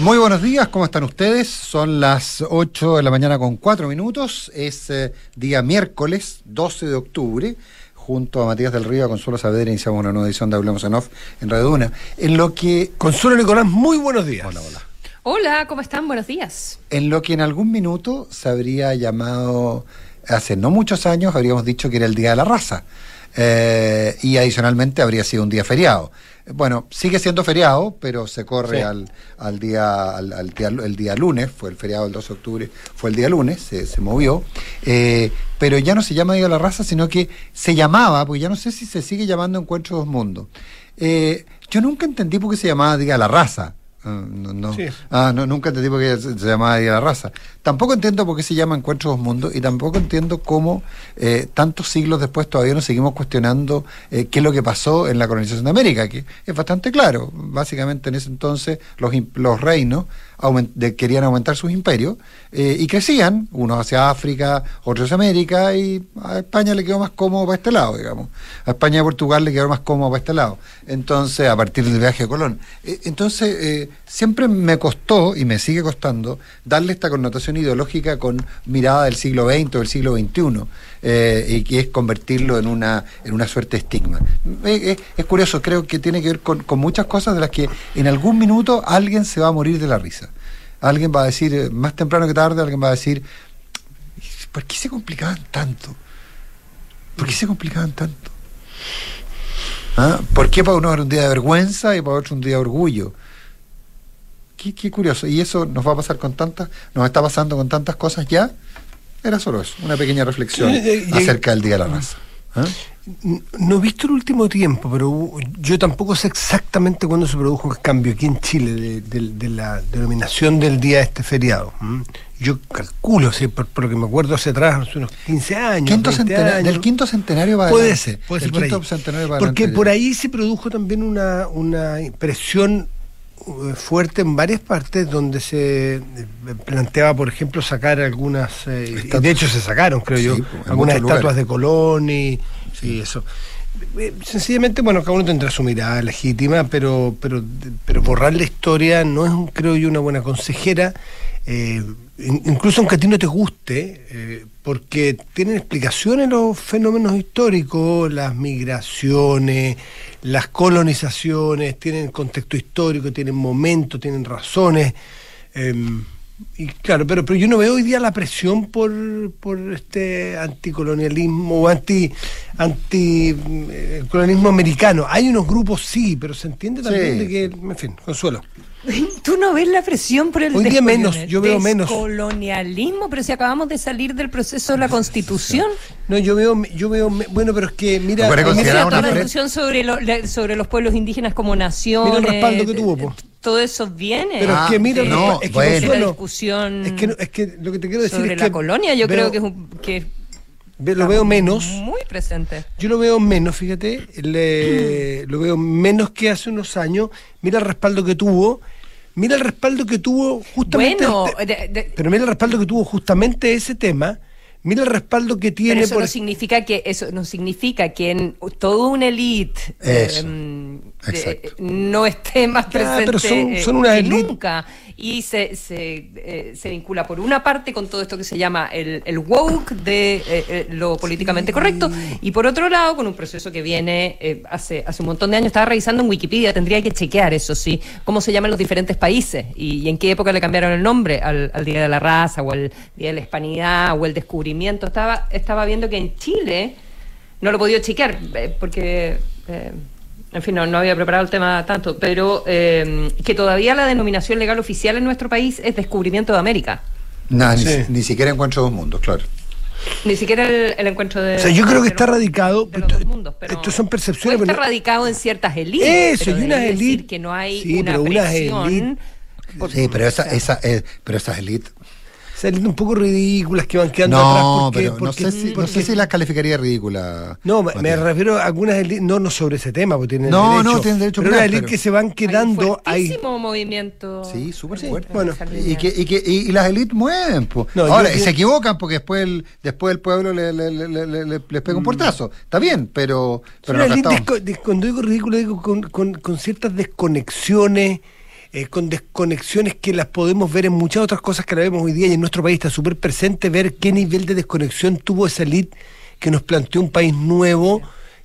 Muy buenos días, ¿cómo están ustedes? Son las 8 de la mañana con 4 minutos. Es eh, día miércoles 12 de octubre. Junto a Matías del Río, a Consuelo Saavedra, iniciamos una nueva edición de Hablemos en Off en Radio Duna. En lo que. Consuelo Nicolás, muy buenos días. Hola, hola. Hola, ¿cómo están? Buenos días. En lo que en algún minuto se habría llamado, hace no muchos años, habríamos dicho que era el Día de la Raza. Eh, y adicionalmente habría sido un día feriado. Bueno, sigue siendo feriado, pero se corre Sí. al, al día, al, al día, el día lunes, fue el feriado del 2 de octubre, fue el día lunes, se, se movió, eh, pero ya no se llama Día de la Raza, sino que se llamaba, porque ya no sé si se sigue llamando Encuentro Dos Mundos. Eh, yo nunca entendí por qué se llamaba Día de la Raza. Ah, no, no. Sí. Ah, no, nunca entendí por qué se, se llamaba Día de la Raza. Tampoco entiendo por qué se llama Encuentro Dos Mundos y tampoco entiendo cómo eh, tantos siglos después todavía nos seguimos cuestionando eh, qué es lo que pasó en la colonización de América, que es bastante claro. Básicamente en ese entonces los, los reinos querían aumentar sus imperios eh, y crecían, unos hacia África, otros hacia América, y a España le quedó más cómodo para este lado, digamos. A España y a Portugal le quedó más cómodo para este lado. Entonces, a partir del viaje de Colón. Eh, entonces, eh, siempre me costó, y me sigue costando, darle esta connotación ideológica con mirada del siglo XX o del siglo XXI, eh, y que es convertirlo en una, en una suerte de estigma. Eh, eh, es curioso, creo que tiene que ver con, muchas cosas de las que en algún minuto alguien se va a morir de la risa. Alguien va a decir, más temprano que tarde, alguien va a decir, ¿por qué se complicaban tanto? ¿Por qué se complicaban tanto? ¿Ah? ¿Por qué para uno era un día de vergüenza y para otro un día de orgullo? Qué, qué curioso. Y eso nos va a pasar con tantas, nos está pasando con tantas cosas ya. Era solo eso, una pequeña reflexión Sí, y- y- acerca del Día de la Raza. No he visto el último tiempo, pero yo tampoco sé exactamente cuándo se produjo el cambio aquí en Chile de, de- de la denominación del día de este feriado. Yo calculo, sí, por, por lo que me acuerdo hace atrás, hace unos 15 años. Quinto 20 centena- años. del quinto centenario para Puede adelante. ser, puede ser por quinto ahí. centenario para Porque adelante por ahí se produjo también una, una presión eh, fuerte en varias partes donde se eh, planteaba, por ejemplo, sacar algunas, eh, y de hecho se sacaron, creo Sí, yo, algunas estatuas lugares. de Colón y, y eso. Eh, Sencillamente, bueno, cada uno tendrá su mirada legítima, pero, pero, pero borrar la historia no es, creo yo, una buena consejera, eh, incluso aunque a ti no te guste, eh, porque tienen explicaciones los fenómenos históricos, las migraciones, las colonizaciones, tienen contexto histórico, tienen momentos, tienen razones. eh, y claro, pero, pero yo no veo hoy día la presión por, por este anticolonialismo o anti, anti eh, colonialismo americano. Hay unos grupos sí, pero se entiende también Sí. de que, en fin, consuelo. ¿Tú no ves la presión por el Hoy día menos, yo veo menos. descolonialismo? Pero si acabamos de salir del proceso de la Constitución. No, yo veo, yo veo, me- bueno, pero es que mira, toda la discusión sobre, lo- sobre los pueblos indígenas como nación. Mira el respaldo que tuvo, po. Todo eso viene. pero Ah, es que mira, el no, respa- es que bueno. Consuelo, discusión es que, no- es que lo que te quiero decir sobre es la que colonia, yo veo- creo que es un, que lo veo menos. muy presente. Yo lo veo menos, fíjate, le- lo veo menos que hace unos años. Mira el respaldo que tuvo, mira el respaldo que tuvo justamente. Bueno, este- de- de- pero mira el respaldo que tuvo justamente ese tema. Mira el respaldo que tiene Pero eso por no significa que eso no significa que en toda una elite em, no esté más presente pero son- eh, son una que elite. nunca. Y se, se, eh, se vincula por una parte con todo esto que se llama el, el woke de eh, lo políticamente correcto y por otro lado con un proceso que viene hace hace un montón de años. Estaba revisando en Wikipedia tendría que chequear eso sí cómo se llaman los diferentes países y, y en qué época le cambiaron el nombre al, al día de la raza o al día de la hispanidad o el descubrimiento estaba estaba viendo que en Chile no lo he podido chequear eh, porque eh, en fin, no, no había preparado el tema tanto, pero eh, que todavía la denominación legal oficial en nuestro país es descubrimiento de América. Ni, Sí. ni siquiera encuentro dos mundos, claro. Ni siquiera el, el encuentro de. O sea, yo creo que está los- radicado. de los dos mundos, pero- Estos son percepciones. está pero- radicado en ciertas élites. Eso, pero y unas élites. que no hay Sí, una pero élites. por- Sí, pero esa, eh, pero esas élites. Salen un poco ridículas que van quedando No, atrás. Porque, pero porque- no sé si, no porque- sé si las calificaría ridícula. No, me, me Matías. refiero a algunas élites, no, no sobre ese tema, porque tienen No, derecho. no, tienen derecho a Pero unas élites pero- que se van quedando ahí. movimiento. Sí, súper Sí, fuerte. bueno. Y, que, y, que, y, y las élites mueven. po. No, yo Ahora, se equivocan porque después el, después el pueblo le, le- le- le- le- le- les pega un portazo. Está bien, pero, pero desco- de- cuando digo ridículo, digo con, con- con ciertas desconexiones, eh, con desconexiones que las podemos ver en muchas otras cosas que la vemos hoy día y en nuestro país. Está súper presente ver qué nivel de desconexión tuvo esa elite que nos planteó un país nuevo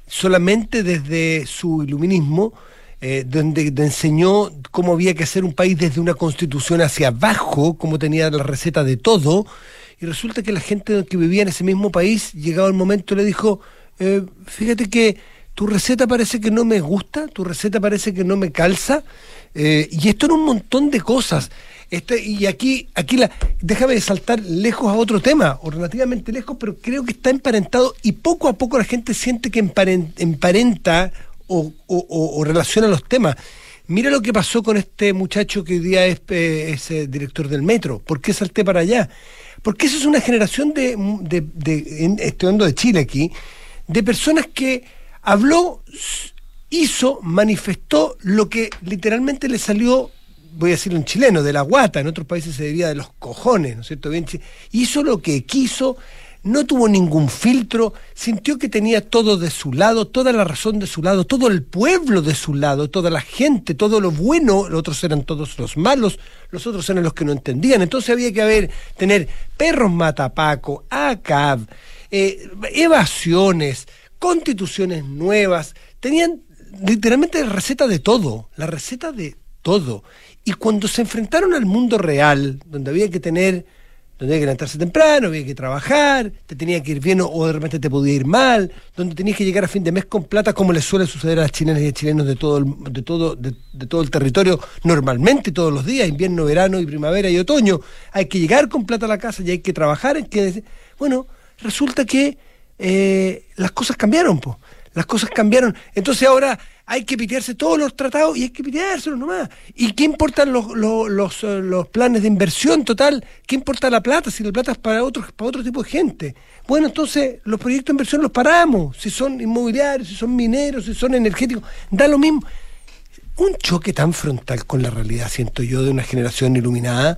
solamente desde su iluminismo, eh, donde enseñó cómo había que hacer un país desde una constitución hacia abajo, cómo tenía la receta de todo, y resulta que la gente que vivía en ese mismo país, llegado el momento, le dijo, eh, fíjate que tu receta parece que no me gusta, tu receta parece que no me calza, eh, y esto era un montón de cosas. Este, y aquí, aquí la, déjame saltar lejos a otro tema, o relativamente lejos, pero creo que está emparentado y poco a poco la gente siente que emparenta o, o, relaciona los temas. Mira lo que pasó con este muchacho que hoy día es, eh, director del metro. ¿Por qué salté para allá? Porque esa es una generación de, de, de estoy hablando de Chile aquí, de personas que habló, hizo, manifestó lo que literalmente le salió, voy a decirlo en chileno, de la guata, en otros países se diría de los cojones, ¿no es cierto? Bien, hizo lo que quiso, no tuvo ningún filtro, sintió que tenía todo de su lado, toda la razón de su lado, todo el pueblo de su lado, toda la gente, todo lo bueno, los otros eran todos los malos, los otros eran los que no entendían. Entonces había que haber, tener perros matapaco, ACAB, eh, evasiones, constituciones nuevas, tenían literalmente la receta de todo, la receta de todo. Y cuando se enfrentaron al mundo real, donde había que tener, donde había que levantarse temprano, había que trabajar, te tenía que ir bien o de repente te podía ir mal, donde tenías que llegar a fin de mes con plata, como les suele suceder a las chilenas y a chilenos de todo el, de todo, de, todo el territorio normalmente, todos los días, invierno, verano y primavera y otoño. Hay que llegar con plata a la casa y hay que trabajar. Hay que, bueno, resulta que eh, las cosas cambiaron, pues. Las cosas cambiaron. Entonces ahora hay que pitearse todos los tratados y hay que piteárselos nomás. ¿Y qué importan los, los, eh, los, planes de inversión total? ¿Qué importa la plata si la plata es para, otros, para otro tipo de gente? Bueno, entonces los proyectos de inversión los paramos. Si son inmobiliarios, si son mineros, si son energéticos, da lo mismo. Un choque tan frontal con la realidad, siento yo, de una generación iluminada,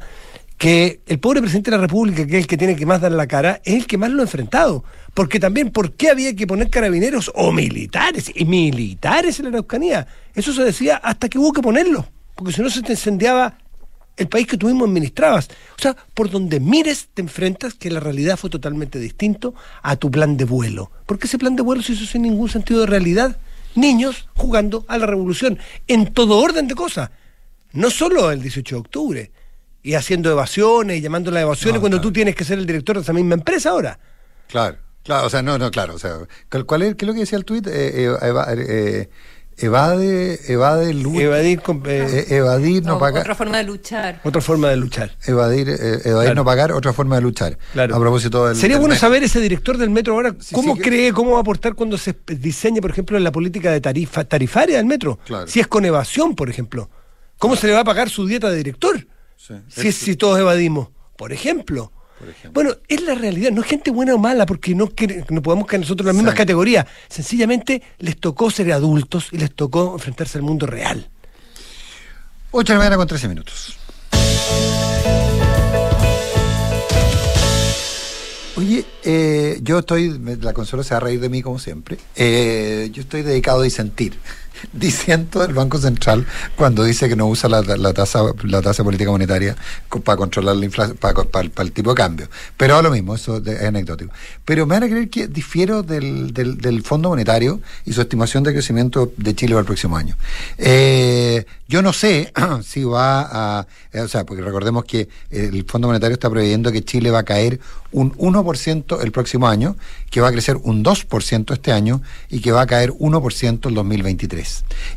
que el pobre presidente de la República, que es el que tiene que más dar la cara, es el que más lo ha enfrentado. Porque también, ¿por qué había que poner carabineros o militares? Y militares en la Araucanía. Eso se decía hasta que hubo que ponerlo. Porque si no se te incendiaba el país que tú mismo administrabas. O sea, por donde mires te enfrentas que la realidad fue totalmente distinto a tu plan de vuelo. Porque ese plan de vuelo se hizo sin ningún sentido de realidad. Niños jugando a la revolución, en todo orden de cosas. No solo el 18 de octubre, y haciendo evasiones y llamando las evasiones cuando tú tienes que ser el director de esa misma empresa ahora. Claro. Claro, o sea, no, no, claro. O sea, ¿cuál es, ¿Qué es lo que decía el tuit? Eh, eh, eh, evade, evade, evadir, evadir, no, pagar. Otra forma de luchar. Otra forma de luchar. Evadir, evadir, no pagar, otra forma de luchar. Claro. A propósito del. Sería bueno saber ese director del metro ahora, ¿cómo cree, cómo va a aportar cuando se diseñe, por ejemplo, en la política de tarifa, tarifaria del metro? Claro. Si es con evasión, por ejemplo. ¿Cómo se le va a pagar su dieta de director? Si, si todos evadimos, por ejemplo. Bueno, es la realidad, no es gente buena o mala, porque no, no podemos caer nosotros en las mismas categorías. Sencillamente les tocó ser adultos y les tocó enfrentarse al mundo real. 8 de la mañana con 13 minutos. Oye, eh, yo estoy, la consola se va a reír de mí como siempre, eh, yo estoy dedicado a disentir diciendo el Banco Central cuando dice que no usa la, tasa la tasa política monetaria para controlar la inflación, para, el tipo de cambio. Pero lo mismo, eso es anecdótico. Pero me van a creer que difiero del, del, Fondo Monetario y su estimación de crecimiento de Chile para el próximo año. Eh, yo no sé si va a, eh, o sea, porque recordemos que el Fondo Monetario está preveyendo que Chile va a caer un 1% el próximo año, que va a crecer un 2% este año y que va a caer 1% el 2023.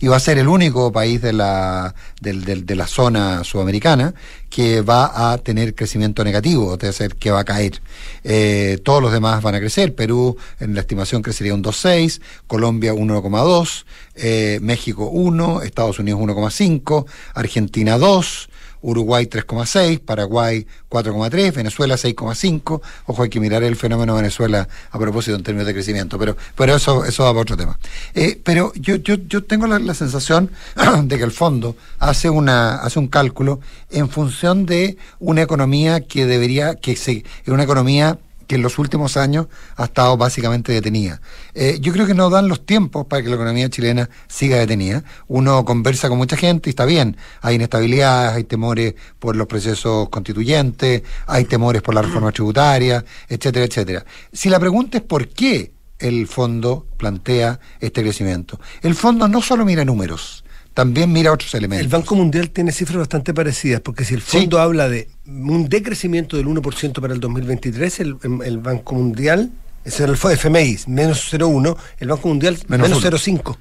Y va a ser el único país de la, de, la zona sudamericana que va a tener crecimiento negativo, es decir, que va a caer. Eh, todos los demás van a crecer. Perú en la estimación crecería un 2,6, Colombia 1,2, eh, México 1, Estados Unidos 1,5, Argentina 2, Uruguay 3,6, Paraguay 4,3, Venezuela 6,5. Ojo, hay que mirar el fenómeno de Venezuela a propósito en términos de crecimiento, pero, pero eso, eso va para otro tema. Eh, pero yo, yo, yo tengo la, sensación de que el fondo hace, una, hace un cálculo en función de una economía que debería, que se, una economía que en los últimos años ha estado básicamente detenida. Eh, yo creo que no dan los tiempos para que la economía chilena siga detenida. Uno conversa con mucha gente y está bien. Hay inestabilidad, hay temores por los procesos constituyentes, hay temores por la reforma tributaria, etcétera, etcétera. Si la pregunta es por qué el fondo plantea este crecimiento, el fondo no solo mira números, también mira otros elementos. El Banco Mundial tiene cifras bastante parecidas, porque si el fondo habla de un decrecimiento del 1% para el 2023, el, el Banco Mundial, ese era el FMI, menos 0,1, el Banco Mundial menos, 0,5.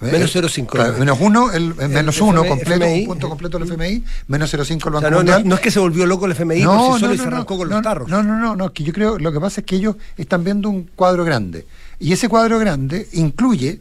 Menos 0,5. menos 1, el, menos 1 completo, un punto completo el FMI, menos 0,5 el Banco no, Mundial. No, es que se volvió loco el FMI no, por sí solo y se arrancó con los tarros. No, no, no, no, que yo creo, lo que pasa es que ellos están viendo un cuadro grande. Y ese cuadro grande incluye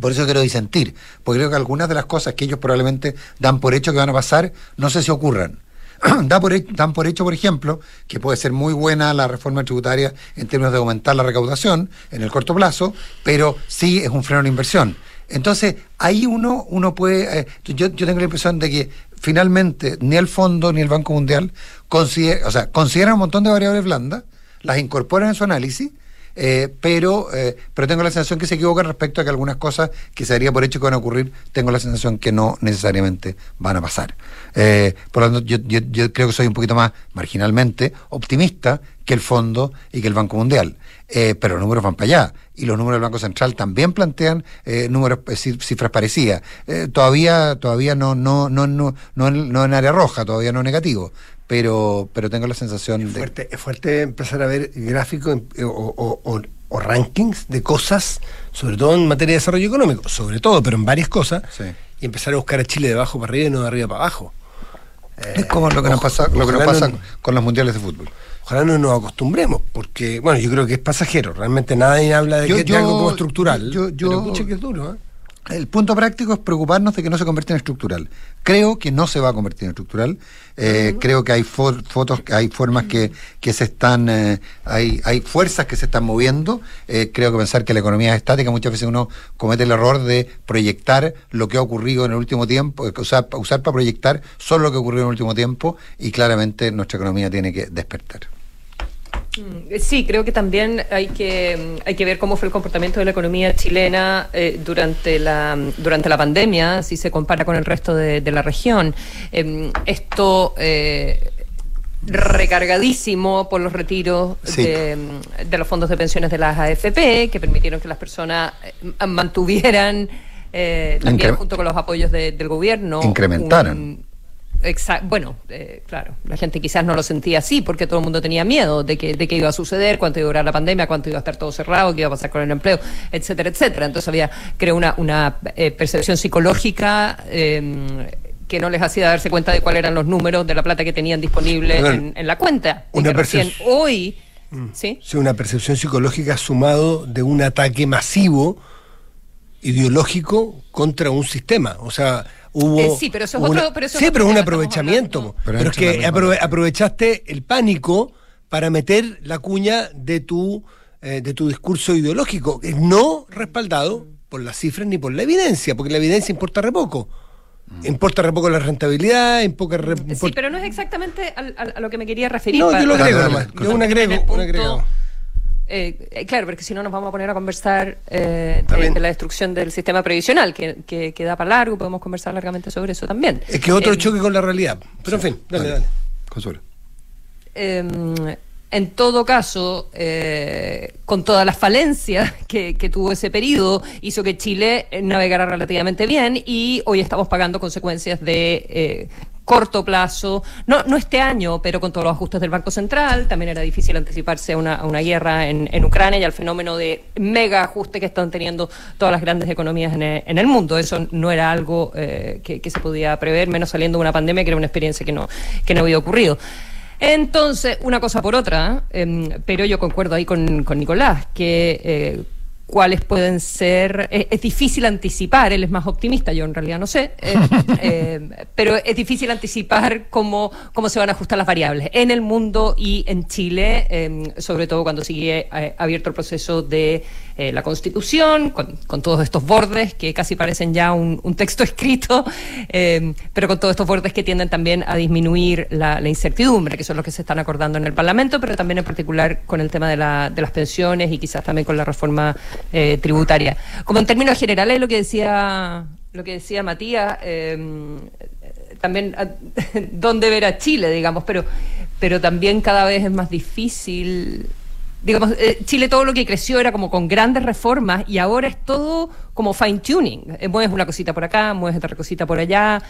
por eso quiero disentir, porque creo que algunas de las cosas que ellos probablemente dan por hecho que van a pasar, no sé si ocurran. dan, por, dan por hecho, por ejemplo, que puede ser muy buena la reforma tributaria en términos de aumentar la recaudación en el corto plazo, pero sí es un freno a la inversión. Entonces, ahí uno, uno puede. Eh, yo, yo tengo la impresión de que finalmente ni el Fondo ni el Banco Mundial o sea, consideran un montón de variables blandas, las incorporan en su análisis eh, pero, eh, pero tengo la sensación que se equivoca respecto a que algunas cosas que se daría por hecho que van a ocurrir, tengo la sensación que no necesariamente van a pasar. Eh, por lo tanto, yo, yo, creo que soy un poquito más marginalmente optimista que el Fondo y que el Banco Mundial. pero los números van para allá. Y los números del Banco Central también plantean números, cifras parecidas. todavía todavía no, no, no, no, no, no en área roja, todavía no negativo pero, pero tengo la sensación es fuerte, Es fuerte empezar a ver gráficos eh, o, rankings de cosas, sobre todo en materia de desarrollo económico, sobre todo, pero en varias cosas, y empezar a buscar a Chile de abajo para arriba y no de arriba para abajo. es como lo que nos pasa, lo que nos pasa con los mundiales de fútbol. Ojalá no nos acostumbremos, porque, bueno, yo creo que es pasajero. Realmente nadie habla de, que, algo como estructural. Yo, yo, que es duro, ¿eh? El punto práctico es preocuparnos de que no se convierta en estructural. Creo que no se va a convertir en estructural. Eh, creo que hay fotos, hay formas que, que se están, eh, hay, hay fuerzas que se están moviendo. Eh, creo que pensar que la economía es estática, muchas veces uno comete el error de proyectar lo que ha ocurrido en el último tiempo, usar, usar para proyectar solo lo que ocurrió en el último tiempo y claramente nuestra economía tiene que despertar. Mm, sí, creo que también hay que, hay que ver cómo fue el comportamiento de la economía chilena eh, durante, la, durante la pandemia, si se compara con el resto de, la región. Em, esto eh, recargadísimo por los retiros de, los fondos de pensiones de las AFP, que permitieron que las personas eh, mantuvieran, también junto con los apoyos del gobierno, incrementaran bueno, eh, claro, la gente quizás no lo sentía así porque todo el mundo tenía miedo de que, de que iba a suceder, cuánto iba a durar la pandemia, cuánto iba a estar todo cerrado, qué iba a pasar con el empleo, etcétera, etcétera. Entonces había, creo, una, una eh, percepción psicológica em, que no les hacía darse cuenta de cuáles eran los números de la plata que tenían disponible en, la cuenta. Una percepción. Hoy. Mm. ¿sí? una percepción psicológica sumado de un ataque masivo ideológico contra un sistema. O sea, eh, sí, pero eso es otro. Pero sí, pero es un aprovechamiento. Pero, es que aprovechaste el pánico para meter la cuña de tu, eh, de tu discurso ideológico, no respaldado por las cifras ni por la evidencia, porque la evidencia importa re poco. Mm. Importa re poco la rentabilidad, importa re, Sí, pero no es exactamente a, lo que me quería referir. No, yo lo agrego Yo un agrego, un agrego. Eh, eh, claro, porque si no nos vamos a poner a conversar eh, de, la destrucción del sistema previsional, que, que, da para largo, podemos conversar largamente sobre eso también. Es que otro choque con la realidad. Pero en fin, dale, dale. Consuelo. Em, en todo caso, con todas las falencias que, que, tuvo ese periodo, hizo que Chile navegara relativamente bien y hoy estamos pagando consecuencias de corto plazo, no, no este año, pero con todos los ajustes del Banco Central, también era difícil anticiparse a una, una guerra en, en, Ucrania y al fenómeno de mega ajuste que están teniendo todas las grandes economías en el, en el mundo. Eso no era algo eh, que, se podía prever, menos saliendo de una pandemia, que era una experiencia que no, que no había ocurrido. Entonces, una cosa por otra, em, pero yo concuerdo ahí con, con Nicolás, que eh, cuáles pueden ser. eh, es difícil anticipar, él es más optimista, yo en realidad no sé, eh, eh, pero es difícil anticipar cómo, cómo se van a ajustar las variables en el mundo y en Chile, eh, sobre todo cuando sigue eh, abierto el proceso de eh, la Constitución, con, todos estos bordes que casi parecen ya un, un texto escrito, eh, pero con todos estos bordes que tienden también a disminuir la, incertidumbre, que son los que se están acordando en el Parlamento, pero también en particular con el tema de, la, de las pensiones y quizás también con la reforma eh, tributaria. Como en términos generales, lo que decía, lo que decía Matías, también a- dónde ver a Chile, digamos, pero, pero también cada vez es más difícil. Digamos, eh, Chile todo lo que creció era como con grandes reformas y ahora es todo como fine tuning. Eh, mueves una cosita por acá, mueves otra cosita por allá.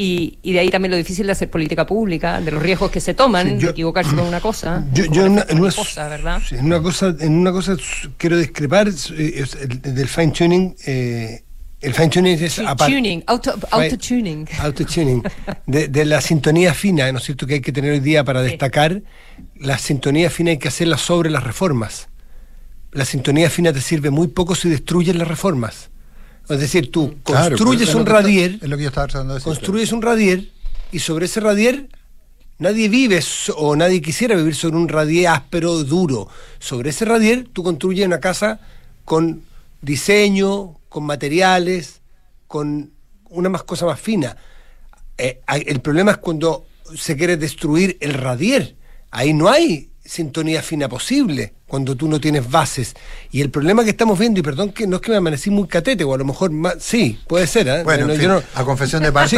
Y, y de ahí también lo difícil de hacer política pública, de los riesgos que se toman, Sí, yo- de equivocarse con una cosa. Yo, yo en una, en una- cosa, ¿verdad? sí, en una cosa, en una cosa quiero discrepar del fine tuning. eh, el fine tuning es Tu- aparte. tuning, auto, auto-tuning. Autotuning. De, de la sintonía fina, ¿no es cierto?, que hay que tener hoy día para Sí. destacar. La sintonía fina hay que hacerla sobre las reformas. La sintonía fina te sirve muy poco si destruyes las reformas. Es decir, tú Claro, construyes un radier, Es lo que yo estaba tratando de decir. construyes un radier y sobre ese radier nadie vive o nadie quisiera vivir sobre un radier áspero, duro. Sobre ese radier tú construyes una casa con diseño, con materiales, con una más cosa más fina. Eh, el problema es cuando se quiere destruir el radier. Ahí no hay sintonía fina posible cuando tú no tienes bases. Y el problema que estamos viendo, y perdón que no es que me amanecí muy catete, o a lo mejor más, sí, puede ser. ¿eh? Bueno, No, en yo fin, no- a confesión de parte,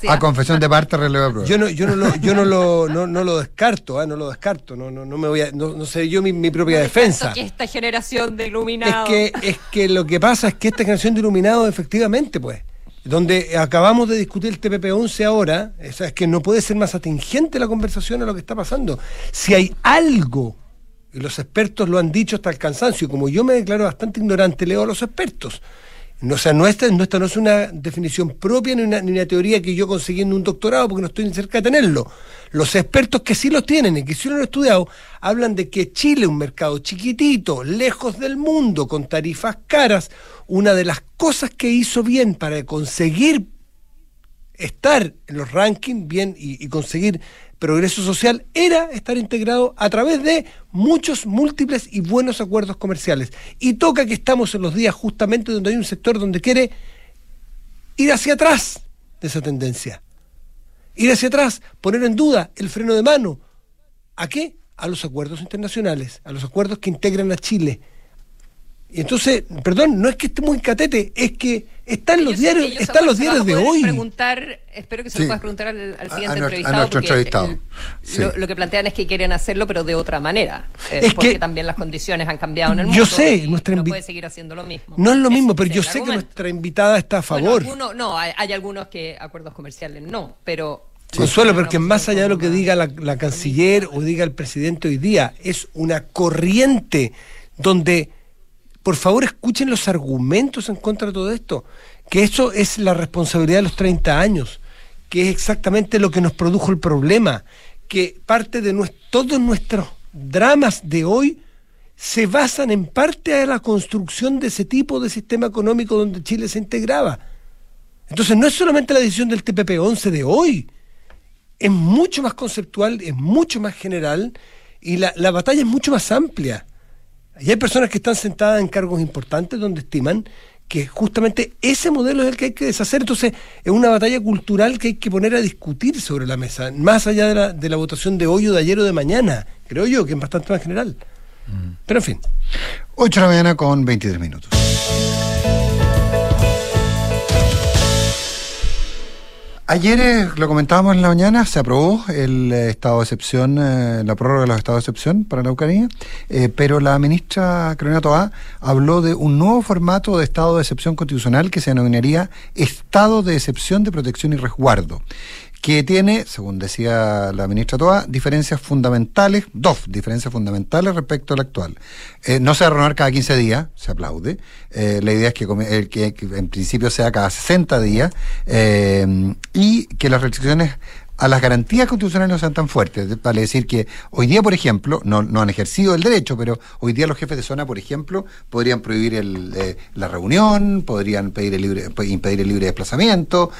Sí. A confesión de parte prueba. yo no, yo no lo, yo no lo, no, no lo descarto, ¿ah? no lo descarto, no, no, no me voy a, no, no sé yo mi, mi propia defensa. Que esta generación de Es iluminados. que, es que lo que pasa es que esta generación de iluminados, efectivamente, pues, donde acabamos de discutir el TPP-11 ahora, es que no puede ser más atingente la conversación a lo que está pasando. Si hay algo, y los expertos lo han dicho hasta el cansancio, como yo me declaro bastante ignorante, leo a los expertos. No, o sea, no esta, no, esta no es una definición propia ni una, ni una teoría que yo conseguí en un doctorado porque no estoy cerca de tenerlo. Los expertos que sí los tienen y que sí lo han estudiado hablan de que Chile, un mercado chiquitito, lejos del mundo, con tarifas caras, una de las cosas que hizo bien para conseguir estar en los rankings bien y, y conseguir progreso social era estar integrado a través de muchos múltiples y buenos acuerdos comerciales. Y toca que estamos en los días justamente donde hay un sector donde quiere ir hacia atrás de esa tendencia. Ir hacia atrás, poner en duda el freno de mano. ¿A qué? A los acuerdos internacionales, a los acuerdos que integran a Chile. Y entonces, perdón, no es que esté muy catete, es que están los Yo sé diarios, yo están los diarios a de hoy. Preguntar, espero que se Sí. lo puedas preguntar al, al A- a siguiente nuestro- a entrevistado. nuestro porque entrevistado. el- Sí. lo, lo que plantean es que quieren hacerlo, pero de otra manera. eh, Es porque que- también las condiciones han cambiado en el Yo mundo. sé, y nuestra no puede seguir haciendo lo mismo. No es lo mismo, es pero yo sé que nuestra invitada está a Bueno, favor. no, hay, hay algunos que acuerdos comerciales no, pero. Consuelo, Pero porque más allá de lo que diga la, la canciller o diga el presidente hoy día, es una corriente donde, por favor, escuchen los argumentos en contra de todo esto, que eso es la responsabilidad de los 30 años, que es exactamente lo que nos produjo el problema, que parte de nues- todos nuestros dramas de hoy se basan en parte a la construcción de ese tipo de sistema económico donde Chile se integraba. Entonces no es solamente la decisión del TPP-11 de hoy, es mucho más conceptual, es mucho más general y la, la batalla es mucho más amplia. Y hay personas que están sentadas en cargos importantes donde estiman que justamente ese modelo es el que hay que deshacer. Entonces es una batalla cultural que hay que poner a discutir sobre la mesa, más allá de la, de la votación de hoy o de ayer o de mañana, creo yo, que es bastante más general. Pero en fin. 8 de la mañana con 23 minutos. Ayer, eh, lo comentábamos en la mañana, se aprobó el eh, estado de excepción, eh, la prórroga de los estados de excepción para la eh, pero la ministra Carolina Toá habló de un nuevo formato de estado de excepción constitucional que se denominaría estado de excepción de protección y resguardo que tiene, según decía la ministra Toa, diferencias fundamentales, dos diferencias fundamentales respecto al actual. Eh, no se va a renovar cada 15 días, se aplaude. Eh, la idea es que, en principio sea cada 60 días eh, y que las restricciones a las garantías constitucionales no sean tan fuertes. Vale decir que hoy día, por ejemplo, no, han ejercido el derecho, pero hoy día los jefes de zona, por ejemplo, podrían prohibir el, eh, la reunión, podrían pedir el libre, impedir el libre desplazamiento,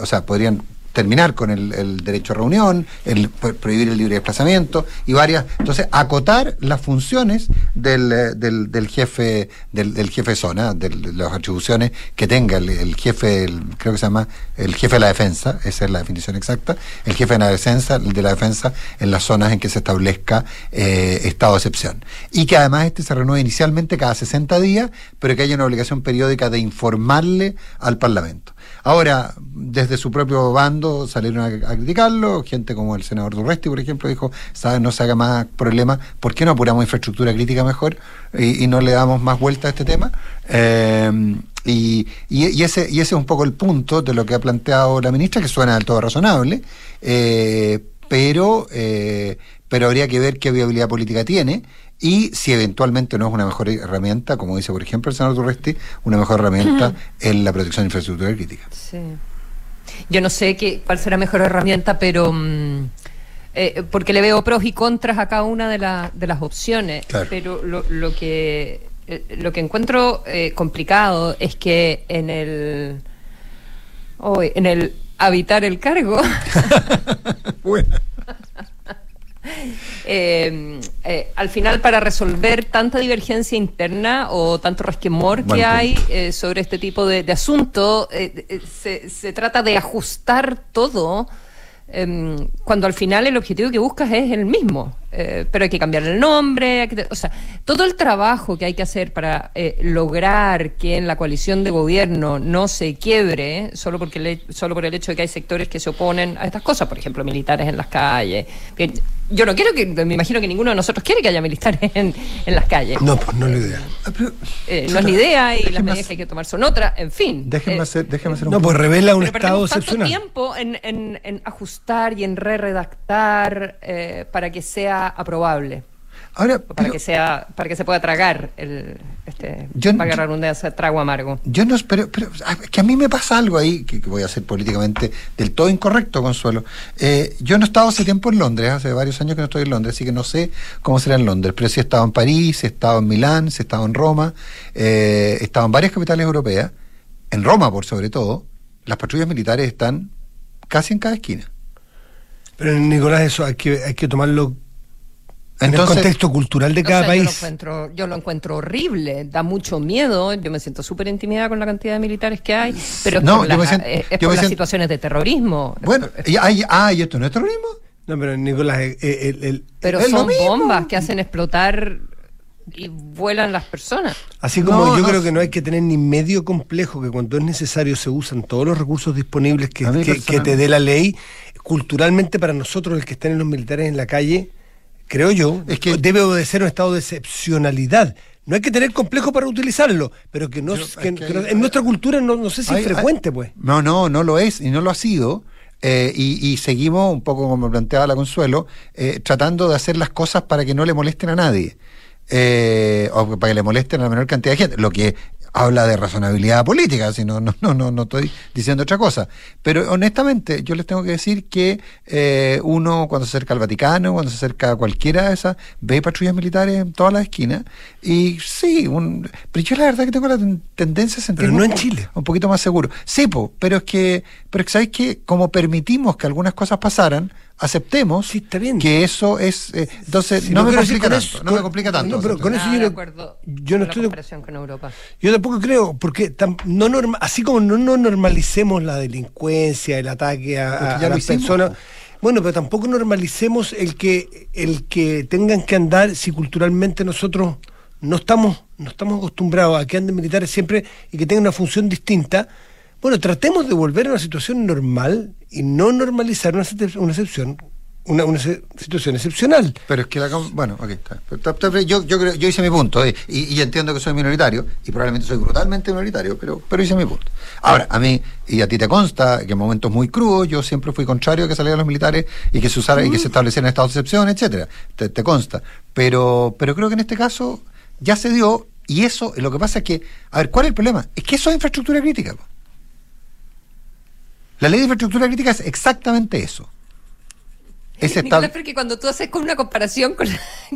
o sea, podrían terminar con el, derecho a reunión, el prohibir el libre desplazamiento y varias. Entonces, acotar las funciones del, eh, del, del jefe del, del, jefe zona, de, las atribuciones que tenga el, jefe, creo que se llama el jefe de la defensa, esa es la definición exacta, el jefe de la defensa, de la defensa en las zonas en que se establezca eh, estado de excepción. Y que además este se renueve inicialmente cada 60 días, pero que haya una obligación periódica de informarle al Parlamento. Ahora, desde su propio bando salieron a, criticarlo, gente como el senador Durresti, por ejemplo, dijo, ¿sabes? No se haga más problema, ¿por qué no apuramos infraestructura crítica mejor y, no le damos más vuelta a este tema? Eh, y, y, ese, y ese es un poco el punto de lo que ha planteado la ministra, que suena del todo razonable, eh, pero, eh, pero habría que ver qué viabilidad política tiene y si eventualmente no es una mejor herramienta, como dice por ejemplo el senador Turresti, una mejor herramienta en la protección de infraestructura crítica. Sí. Yo no sé qué, cuál será mejor herramienta, pero mm, eh, porque le veo pros y contras a cada una de, de las opciones, pero lo, lo que eh, lo que encuentro eh, complicado es que en el hoy en el habitar el cargo bueno. Eh, eh, al final para resolver tanta divergencia interna o tanto resquemor que hay eh, sobre este tipo de, de asuntos, se, se, trata de ajustar todo em, cuando al final el objetivo que buscas es el mismo, pero hay que cambiar el nombre, o sea, todo el trabajo que hay que hacer para lograr que en la coalición de gobierno no se quiebre, solo, porque solo por el hecho de que hay sectores que se oponen a estas cosas, por ejemplo, militares en las calles, que yo no quiero que, me imagino que ninguno de nosotros quiere que haya militares en, en las calles. No, pues no es la idea. Ah, eh, no es la idea y las medidas que hay que tomar son otras, en fin. Déjenme eh, hacer, déjenme hacer un No, pues revela un estado excepcional. tanto tiempo en, en, en, ajustar y en re-redactar eh, para que sea aprobable. Ahora, para que sea, para que se pueda tragar el, este, yo, para agarrar un trago amargo. Yo no, pero, pero que a mí me pasa algo ahí que, voy a ser políticamente del todo incorrecto, Consuelo. Eh, yo no he estado hace tiempo en Londres, hace varios años que no estoy en Londres, así que no sé cómo será en Londres, pero sí he estado en París, he estado en Milán, he estado en Roma, eh, he estado en varias capitales europeas, en Roma por sobre todo, las patrullas militares están casi en cada esquina. Pero Nicolás, eso hay que, hay que tomarlo en el contexto cultural de cada país. Yo lo, encuentro, yo lo encuentro horrible, da mucho miedo. Yo me siento súper intimidada con la cantidad de militares que hay, pero no, es por, eh, las situaciones de terrorismo. Bueno, y, ah, ¿y esto no es terrorismo? No, pero Nicolás, eh, eh, el, pero son bombas que hacen explotar y vuelan las personas. Así como yo creo que no hay que tener ni medio complejo, que cuando es necesario se usan todos los recursos disponibles que, que te dé la ley. Culturalmente para nosotros, el que estén en los militares en la calle, creo yo, es que debe obedecer un estado de excepcionalidad. No hay que tener complejo para utilizarlo, pero que no, en nuestra cultura no, sé si es frecuente, pues. No, no, no lo es y no lo ha sido. Eh, y, seguimos, un poco como planteaba la Consuelo, eh, tratando de hacer las cosas para que no le molesten a nadie. Eh, o para que le molesten a la menor cantidad de gente. Lo que habla de razonabilidad política, si no, no, no, no, estoy diciendo otra cosa. Pero honestamente, yo les tengo que decir que eh, uno cuando se acerca al Vaticano, cuando se acerca a cualquiera de esas, ve patrullas militares en todas las esquinas. Y sí, un, pero yo la verdad que tengo la tendencia a sentirme no en Chile. un poquito más seguro. Sí, pero es que, pero es que, ¿sabes que Como permitimos que algunas cosas pasaran, aceptemos que eso es eh, entonces no, me complica tanto, no me complica tanto no, pero con eso yo, no, yo no estoy con Europa. yo tampoco creo porque no norma, así como no, normalicemos la delincuencia el ataque a, las personas. bueno pero tampoco normalicemos el que el que tengan que andar si culturalmente nosotros no estamos no estamos acostumbrados a que anden militares siempre y que tengan una función distinta bueno, tratemos de volver a una situación normal y no normalizar una, una excepción una, una, situación excepcional. Pero es que la. Bueno, ok, está. Yo, yo, creo, yo hice mi punto eh, y, y, entiendo que soy minoritario y probablemente soy brutalmente minoritario, pero, pero hice mi punto. Ahora, a mí y a ti te consta que en momentos muy crudos yo siempre fui contrario a que salieran los militares y que se usara y que se mm. establecieran estados de excepción, etcétera. Te, te, consta. Pero, pero creo que en este caso ya se dio y eso, lo que pasa es que. A ver, ¿cuál es el problema? Es que eso es infraestructura crítica. La ley de infraestructura crítica es exactamente eso. ese Nicolás, está... porque cuando tú haces con una comparación con,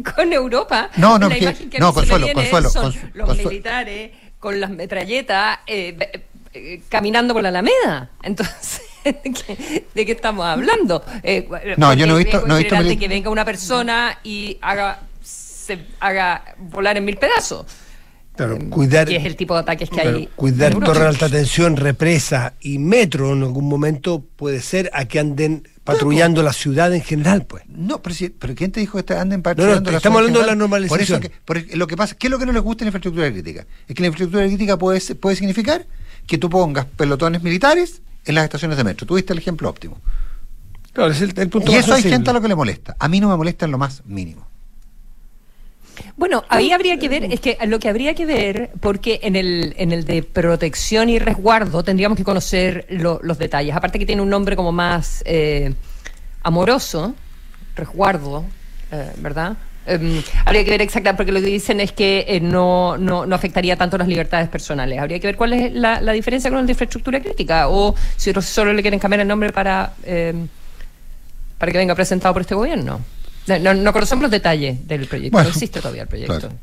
con Europa, No, no, la que- imagen que no, Consuelo, viene Consuelo, son los Consuelo. militares con las metralletas eh, eh, eh, caminando por la Alameda. Entonces, ¿de qué, de qué estamos hablando? Eh, No, yo no he porque visto- es no he visto que venga una persona y haga se haga volar en mil pedazos. Claro, Eh, cuidar- que es el tipo de ataques que Claro, hay. cuidar torre de alta tensión, represa y metro en algún momento puede ser a que anden patrullando la ciudad en general, pues. No, pero, si- pero ¿quién te dijo que anden No, patrullando no, la estamos ciudad hablando de la normalización. Por eso que, por lo que pasa, ¿qué es lo que no les gusta en la infraestructura crítica? Es que la infraestructura crítica puede, ser- puede significar que tú pongas pelotones militares en las estaciones de metro. Tuviste el ejemplo óptimo. Claro, es el, el punto Y más eso hay gente a lo que le molesta. A mí no me molesta en lo más mínimo. Bueno, ahí habría que ver, es que lo que habría que ver, porque en el, en el de protección y resguardo tendríamos que conocer lo- los detalles. Aparte que tiene un nombre como más eh, amoroso, resguardo, eh, ¿verdad? Em, habría que ver exactamente, porque lo que dicen es que eh, no, no, no afectaría tanto las libertades personales. Habría que ver cuál es la, la diferencia con el de infraestructura crítica, o si otros solo le quieren cambiar el nombre para, em, para que venga presentado por este gobierno. No, no- no conocemos los detalles del proyecto, Bueno, no existe todavía el proyecto. claro.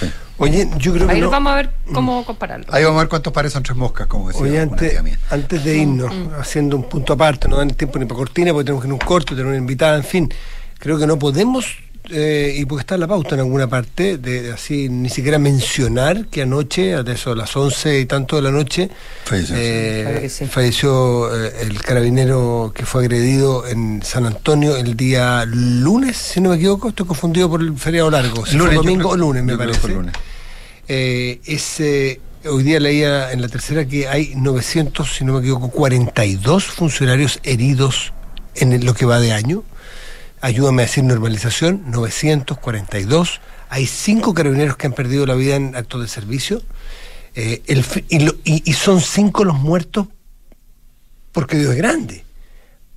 Sí. Oye, yo creo que Ahí no- vamos a ver cómo compararlo. Ahí vamos a ver cuántos pares son tres moscas, como decía Oye, antes, antes de irnos, haciendo un punto aparte, no dan tiempo ni para cortina, porque tenemos que ir a un corto, tener una invitada, en fin, creo que no podemos, eh, y porque está la pauta en alguna parte, de, de así ni siquiera mencionar que anoche, a eso, a las once y tanto de la noche, Falleció, eh, Claro que sí. falleció eh, el carabinero que fue agredido en San Antonio el día lunes, si no me equivoco, estoy confundido por el feriado largo, si fue Lunes, domingo creo- o lunes, me parece. lunes. Eh, es, eh, hoy día leía en la tercera que hay 900, si no me equivoco, 42 funcionarios heridos en lo que va de año. Ayúdame a decir normalización, 942. Hay cinco carabineros que han perdido la vida en actos de servicio. Eh, el y, lo- y- y son cinco los muertos porque Dios es grande.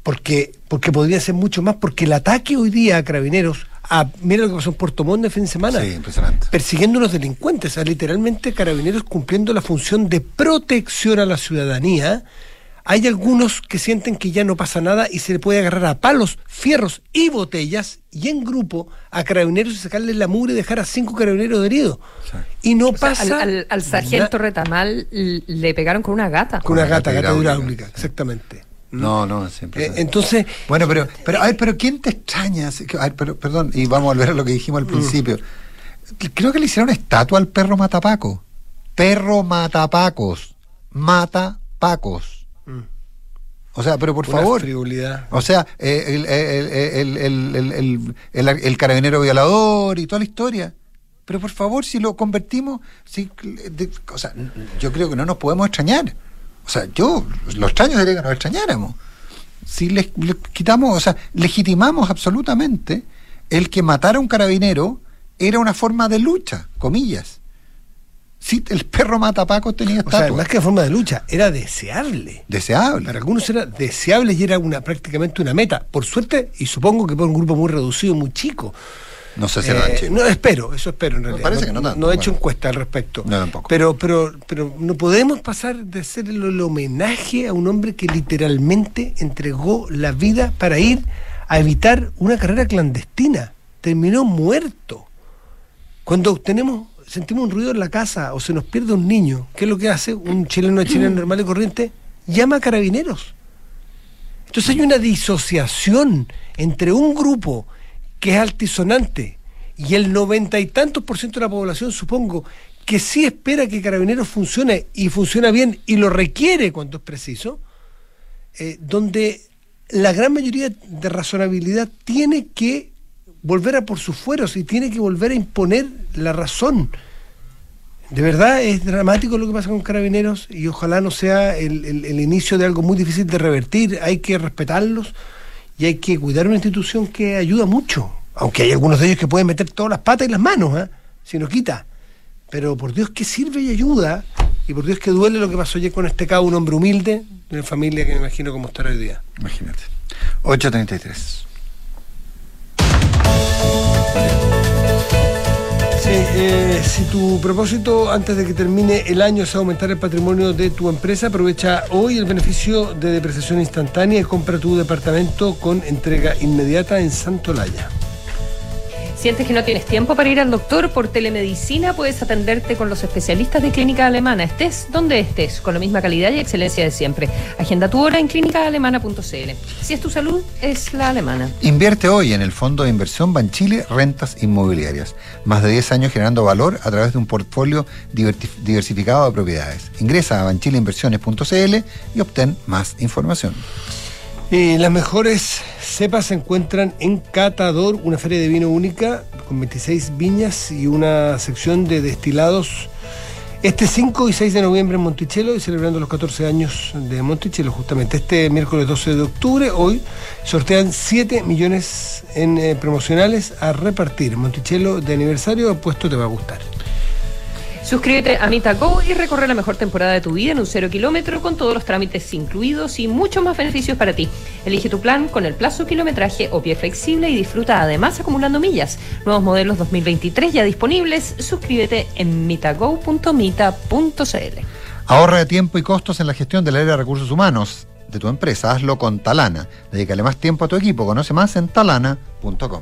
Porque, porque podría ser mucho más, porque el ataque hoy día a carabineros, a, mira lo que pasó en Puerto Montt el fin de semana Sí, impresionante. persiguiendo a los delincuentes, o sea, literalmente carabineros cumpliendo la función de protección a la ciudadanía. Hay algunos que sienten que ya no pasa nada y se le puede agarrar a palos, fierros y botellas y en grupo a carabineros y sacarle la mugre y dejar a cinco carabineros heridos. Sí. Y no O sea, pasa al, al- al sargento Retamal le pegaron con una gata. con una gata, gata hidráulica, exactamente. No, no, siempre. Eh, entonces, Bueno, pero, pero, a ver, pero ¿quién te extraña? Así que- a ver, pero, perdón, y vamos a volver a lo que dijimos Mm. al principio. Creo que le hicieron estatua al perro matapaco. Perro matapacos. Matapacos. Mm. O sea, pero por una favor. frivolidad. O sea, eh, el, el, el, el, el, el- carabinero violador y toda la historia. Pero por favor, si lo convertimos, si, de- o sea, yo creo que no nos podemos extrañar. O sea, yo, lo extraño sería que nos extrañáramos. Si le, le quitamos, o sea, legitimamos absolutamente el que matar a un carabinero era una forma de lucha, comillas. Si el perro matapacos tenía O sea, estatua. más que forma de lucha, era deseable. deseable. Para algunos era deseable y era una prácticamente una meta. Por suerte, y supongo que por un grupo muy reducido, muy chico. No sé si Eh, no, espero, eso espero en realidad. parece que no tanto, No he hecho bueno. encuesta al respecto. No, tampoco. Pero, pero, pero no podemos pasar de hacer el, el homenaje a un hombre que literalmente entregó la vida para ir a evitar una carrera clandestina. Terminó muerto. Cuando tenemos, sentimos un ruido en la casa o se nos pierde un niño, ¿qué es lo que hace un chileno o chilena normal y corriente? Llama a carabineros. Entonces hay una disociación entre un grupo que es altisonante y el noventa y tantos por ciento de la población, supongo, que sí espera que Carabineros funcione y funciona bien y lo requiere cuando es preciso, eh, donde la gran mayoría de razonabilidad tiene que volver a por sus fueros y tiene que volver a imponer la razón. De verdad es dramático lo que pasa con carabineros y ojalá no sea el, el- inicio de algo muy difícil de revertir. Hay que respetarlos y hay que cuidar una institución que ayuda mucho. Aunque hay algunos de ellos que pueden meter todas las patas y las manos, ¿eh? si no quita. Pero por Dios que sirve y ayuda. Y por Dios que duele lo que pasó ayer con este cabo, un hombre humilde, de una familia que me imagino cómo estará hoy día. Imagínate. 8.33. eh, si tu propósito antes de que termine el año es aumentar el patrimonio de tu empresa, aprovecha hoy el beneficio de depreciación instantánea y compra tu departamento con entrega inmediata en Santolaya. ¿Sientes que no tienes tiempo para ir al doctor? Por telemedicina puedes atenderte con los especialistas de Clínica Alemana, estés donde estés, con la misma calidad y excelencia de siempre. Agenda tu hora en clínicaalemana.cl. Si es tu salud, es la alemana. Invierte hoy en el fondo de inversión Banchile Rentas Inmobiliarias. Más de 10 años generando valor a través de un portfolio diversificado de propiedades. Ingresa a banchileinversiones.cl y obtén más información. Y las mejores cepas se encuentran en Catador, una feria de vino única con 26 viñas y una sección de destilados. Este 5 y 6 de noviembre en Monticello y celebrando los 14 años de Monticello, justamente este miércoles 12 de octubre, hoy sortean 7 millones en eh, promocionales a repartir. Monticello de aniversario, apuesto te va a gustar. Suscríbete a MitaGo y recorre la mejor temporada de tu vida en un cero kilómetro con todos los trámites incluidos y muchos más beneficios para ti. Elige tu plan con el plazo kilometraje o pie flexible y disfruta además acumulando millas. Nuevos modelos 2023 ya disponibles. Suscríbete en mitago.mita.cl. Ahorra de tiempo y costos en la gestión del área de recursos humanos de tu empresa. Hazlo con Talana. Dedícale más tiempo a tu equipo. Conoce más en talana.com.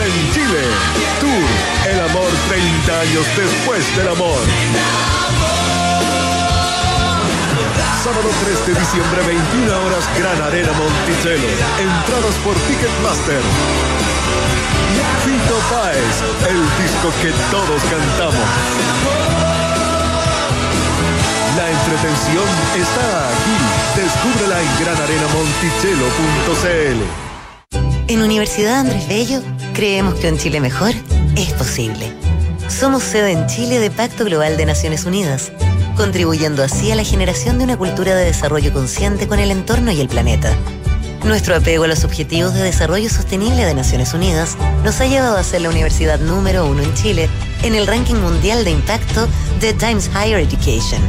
En Chile. Tour, el amor 30 años después del amor. Sábado 3 de diciembre, 21 horas, Gran Arena Monticello. Entradas por Ticketmaster. Fito Páez, el disco que todos cantamos. La entretención está aquí. Descúbrela en granarenamonticello.cl. En Universidad Andrés Bello creemos que un Chile mejor es posible. Somos sede en Chile de Pacto Global de Naciones Unidas, contribuyendo así a la generación de una cultura de desarrollo consciente con el entorno y el planeta. Nuestro apego a los Objetivos de Desarrollo Sostenible de Naciones Unidas nos ha llevado a ser la universidad número uno en Chile en el ranking mundial de impacto de Times Higher Education.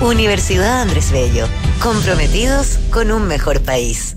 Universidad Andrés Bello, comprometidos con un mejor país.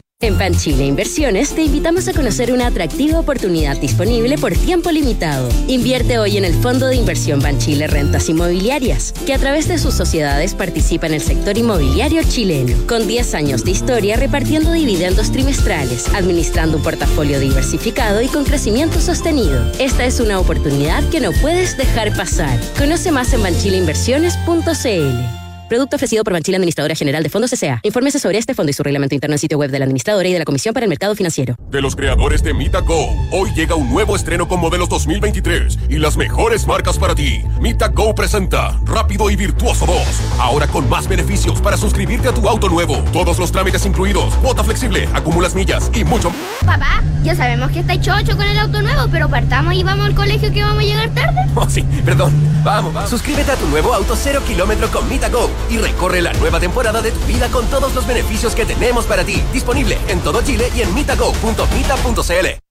En Panchile Inversiones te invitamos a conocer una atractiva oportunidad disponible por tiempo limitado. Invierte hoy en el Fondo de Inversión Banchile Rentas Inmobiliarias, que a través de sus sociedades participa en el sector inmobiliario chileno, con 10 años de historia repartiendo dividendos trimestrales, administrando un portafolio diversificado y con crecimiento sostenido. Esta es una oportunidad que no puedes dejar pasar. Conoce más en banchileinversiones.cl. Producto ofrecido por Banchila Administradora General de Fondos S.A. Infórmese sobre este fondo y su reglamento interno en sitio web de la administradora y de la Comisión para el Mercado Financiero. De los creadores de Mita Go, hoy llega un nuevo estreno con modelos 2023 y las mejores marcas para ti. Mita Go presenta Rápido y Virtuoso 2. Ahora con más beneficios para suscribirte a tu auto nuevo. Todos los trámites incluidos, cuota flexible, acumulas millas y mucho más. Papá, ya sabemos que está chocho con el auto nuevo, pero partamos y vamos al colegio que vamos a llegar tarde. Oh, sí, perdón. Vamos, vamos. Suscríbete a tu nuevo auto cero kilómetro con Mita Go y recorre la nueva temporada de tu vida con todos los beneficios que tenemos para ti. Disponible en todo Chile y en mitago.mita.cl.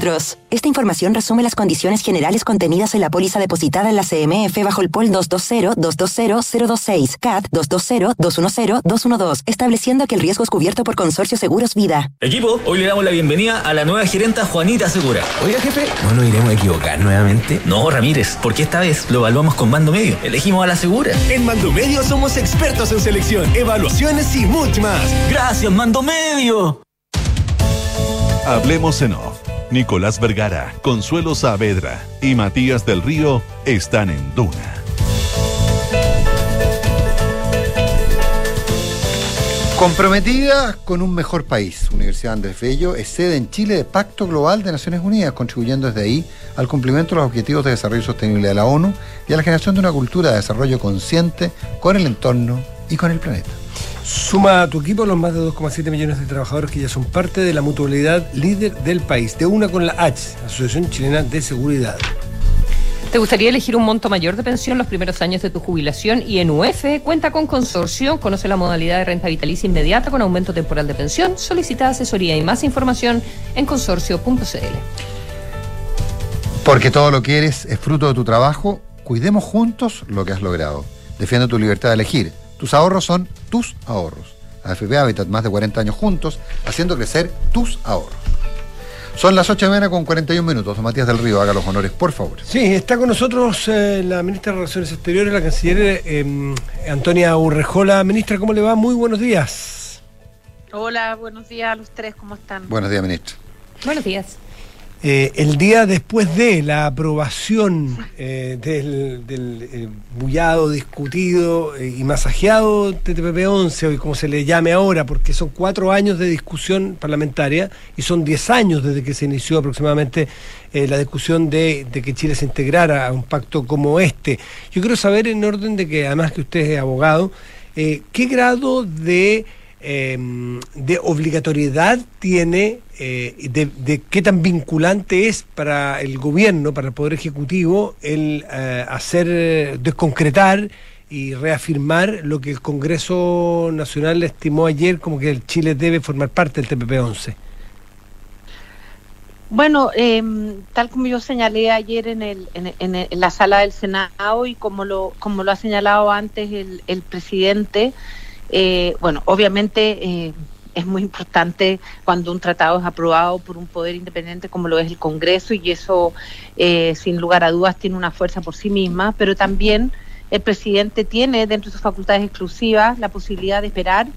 Esta información resume las condiciones generales contenidas en la póliza depositada en la CMF bajo el POL 220-220-026, CAT 220-210-212, estableciendo que el riesgo es cubierto por Consorcio Seguros Vida. Equipo, hoy le damos la bienvenida a la nueva gerenta Juanita Segura. Oiga, jefe, ¿no nos iremos a equivocar nuevamente? No, Ramírez, porque esta vez lo evaluamos con Mando Medio. Elegimos a la Segura. En Mando Medio somos expertos en selección, evaluaciones y mucho más. Gracias, Mando Medio. Hablemos en off. Nicolás Vergara, Consuelo Saavedra y Matías del Río están en Duna. Comprometida con un mejor país, Universidad Andrés Bello es sede en Chile de Pacto Global de Naciones Unidas, contribuyendo desde ahí al cumplimiento de los objetivos de desarrollo sostenible de la ONU y a la generación de una cultura de desarrollo consciente con el entorno y con el planeta. Suma a tu equipo los más de 2,7 millones de trabajadores que ya son parte de la mutualidad líder del país, de una con la H, Asociación Chilena de Seguridad. ¿Te gustaría elegir un monto mayor de pensión los primeros años de tu jubilación? Y en UF cuenta con consorcio, conoce la modalidad de renta vitalicia inmediata con aumento temporal de pensión, solicita asesoría y más información en consorcio.cl. Porque todo lo que eres es fruto de tu trabajo, cuidemos juntos lo que has logrado. Defiende tu libertad de elegir. Tus ahorros son tus ahorros. AFP Habitat, más de 40 años juntos, haciendo crecer tus ahorros. Son las 8 de la mañana con 41 minutos. Don Matías del Río, haga los honores, por favor. Sí, está con nosotros eh, la ministra de Relaciones Exteriores, la canciller eh, Antonia Urrejola. Ministra, ¿cómo le va? Muy buenos días. Hola, buenos días a los tres, ¿cómo están? Buenos días, ministra. Buenos días. Eh, el día después de la aprobación eh, del, del eh, bullado, discutido eh, y masajeado TTP-11, o como se le llame ahora, porque son cuatro años de discusión parlamentaria y son diez años desde que se inició aproximadamente la discusión de, de que Chile se integrara a un pacto como este. Yo quiero saber, en orden de que además que usted es abogado, ¿qué grado de eh, de obligatoriedad tiene, eh, de, qué tan vinculante es para el gobierno, para el Poder Ejecutivo, el eh, hacer, desconcretar y reafirmar lo que el Congreso Nacional estimó ayer como que el Chile debe formar parte del TPP-11. Bueno, eh, tal como yo señalé ayer en, el, en, en, en, la sala del Senado y como lo, como lo ha señalado antes el, el presidente, eh, bueno, obviamente eh, es muy importante cuando un tratado es aprobado por un poder independiente como lo es el Congreso y eso, eh, sin lugar a dudas, tiene una fuerza por sí misma, pero también el presidente tiene dentro de sus facultades exclusivas la posibilidad de esperar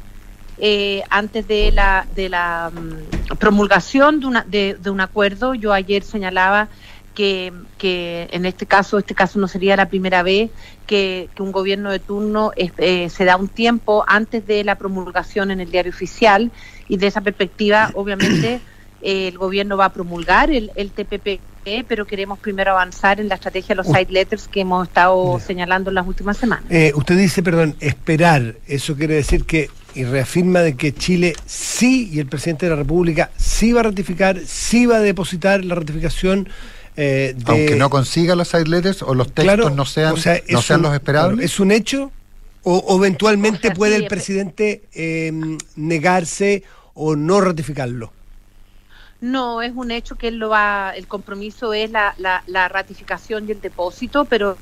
eh, antes de la, de la um, promulgación de, una, de, un acuerdo. Yo ayer señalaba que, que, en este caso, este caso no sería la primera vez que, que un gobierno de turno eh, se da un tiempo antes de la promulgación en el diario oficial y de esa perspectiva, obviamente, eh, el gobierno va a promulgar el, el TPP pero queremos primero avanzar en la estrategia de los side letters que hemos estado señalando en las últimas semanas. Eh, usted dice, perdón, esperar, eso quiere decir que, y reafirma de que Chile sí, y el presidente de la República sí va a ratificar, sí va a depositar la ratificación. Eh, de, Aunque no consiga los side letters o los textos claro, no sean, o sea, no sean un, los esperables. Claro, ¿Es un hecho? ¿O, o eventualmente o sea, puede sí, el presidente eh, negarse o no ratificarlo? No, es un hecho que él lo va, el compromiso es la, la, la ratificación y el depósito, pero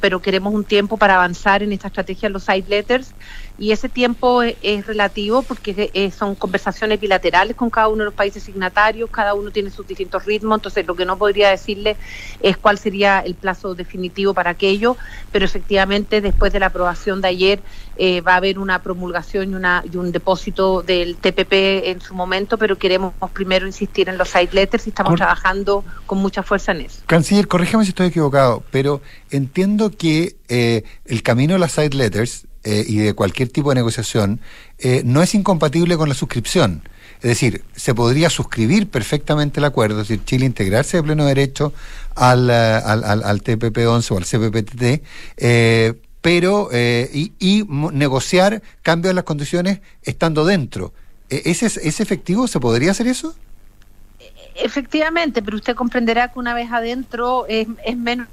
pero queremos un tiempo para avanzar en esta estrategia de los side letters y ese tiempo es, es relativo porque eh, son conversaciones bilaterales con cada uno de los países signatarios, cada uno tiene sus distintos ritmos, entonces lo que no podría decirle es cuál sería el plazo definitivo para aquello, pero efectivamente después de la aprobación de ayer eh, va a haber una promulgación y, una, y un depósito del TPP en su momento, pero queremos primero insistir en los side letters y estamos trabajando con mucha fuerza en eso. Canciller, corrígeme si estoy equivocado, pero entiendo que eh, el camino de las side letters eh, y de cualquier tipo de negociación eh, no es incompatible con la suscripción. Es decir, se podría suscribir perfectamente el acuerdo, es decir, Chile integrarse de pleno derecho al, eh, al, al- al TPP-11 o al CPPTT, eh, pero eh, y, y negociar cambios en las condiciones estando dentro. Eh, ¿Ese es, ¿Es efectivo? ¿Se podría hacer eso? Efectivamente, pero usted comprenderá que una vez adentro es, es menos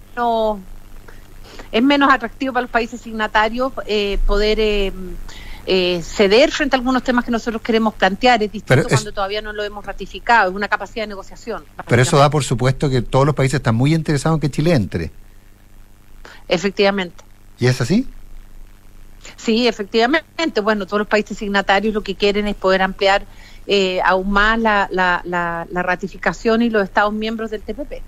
es menos atractivo para los países signatarios eh, poder eh, eh, ceder frente a algunos temas que nosotros queremos plantear. Es distinto es- cuando todavía no lo hemos ratificado, es una capacidad de negociación. Pero eso da por supuesto que todos los países están muy interesados en que Chile entre. Efectivamente. ¿Y es así? Sí, efectivamente. Bueno, todos los países signatarios lo que quieren es poder ampliar eh, aún más la, la, la, la ratificación y los Estados miembros del TPP.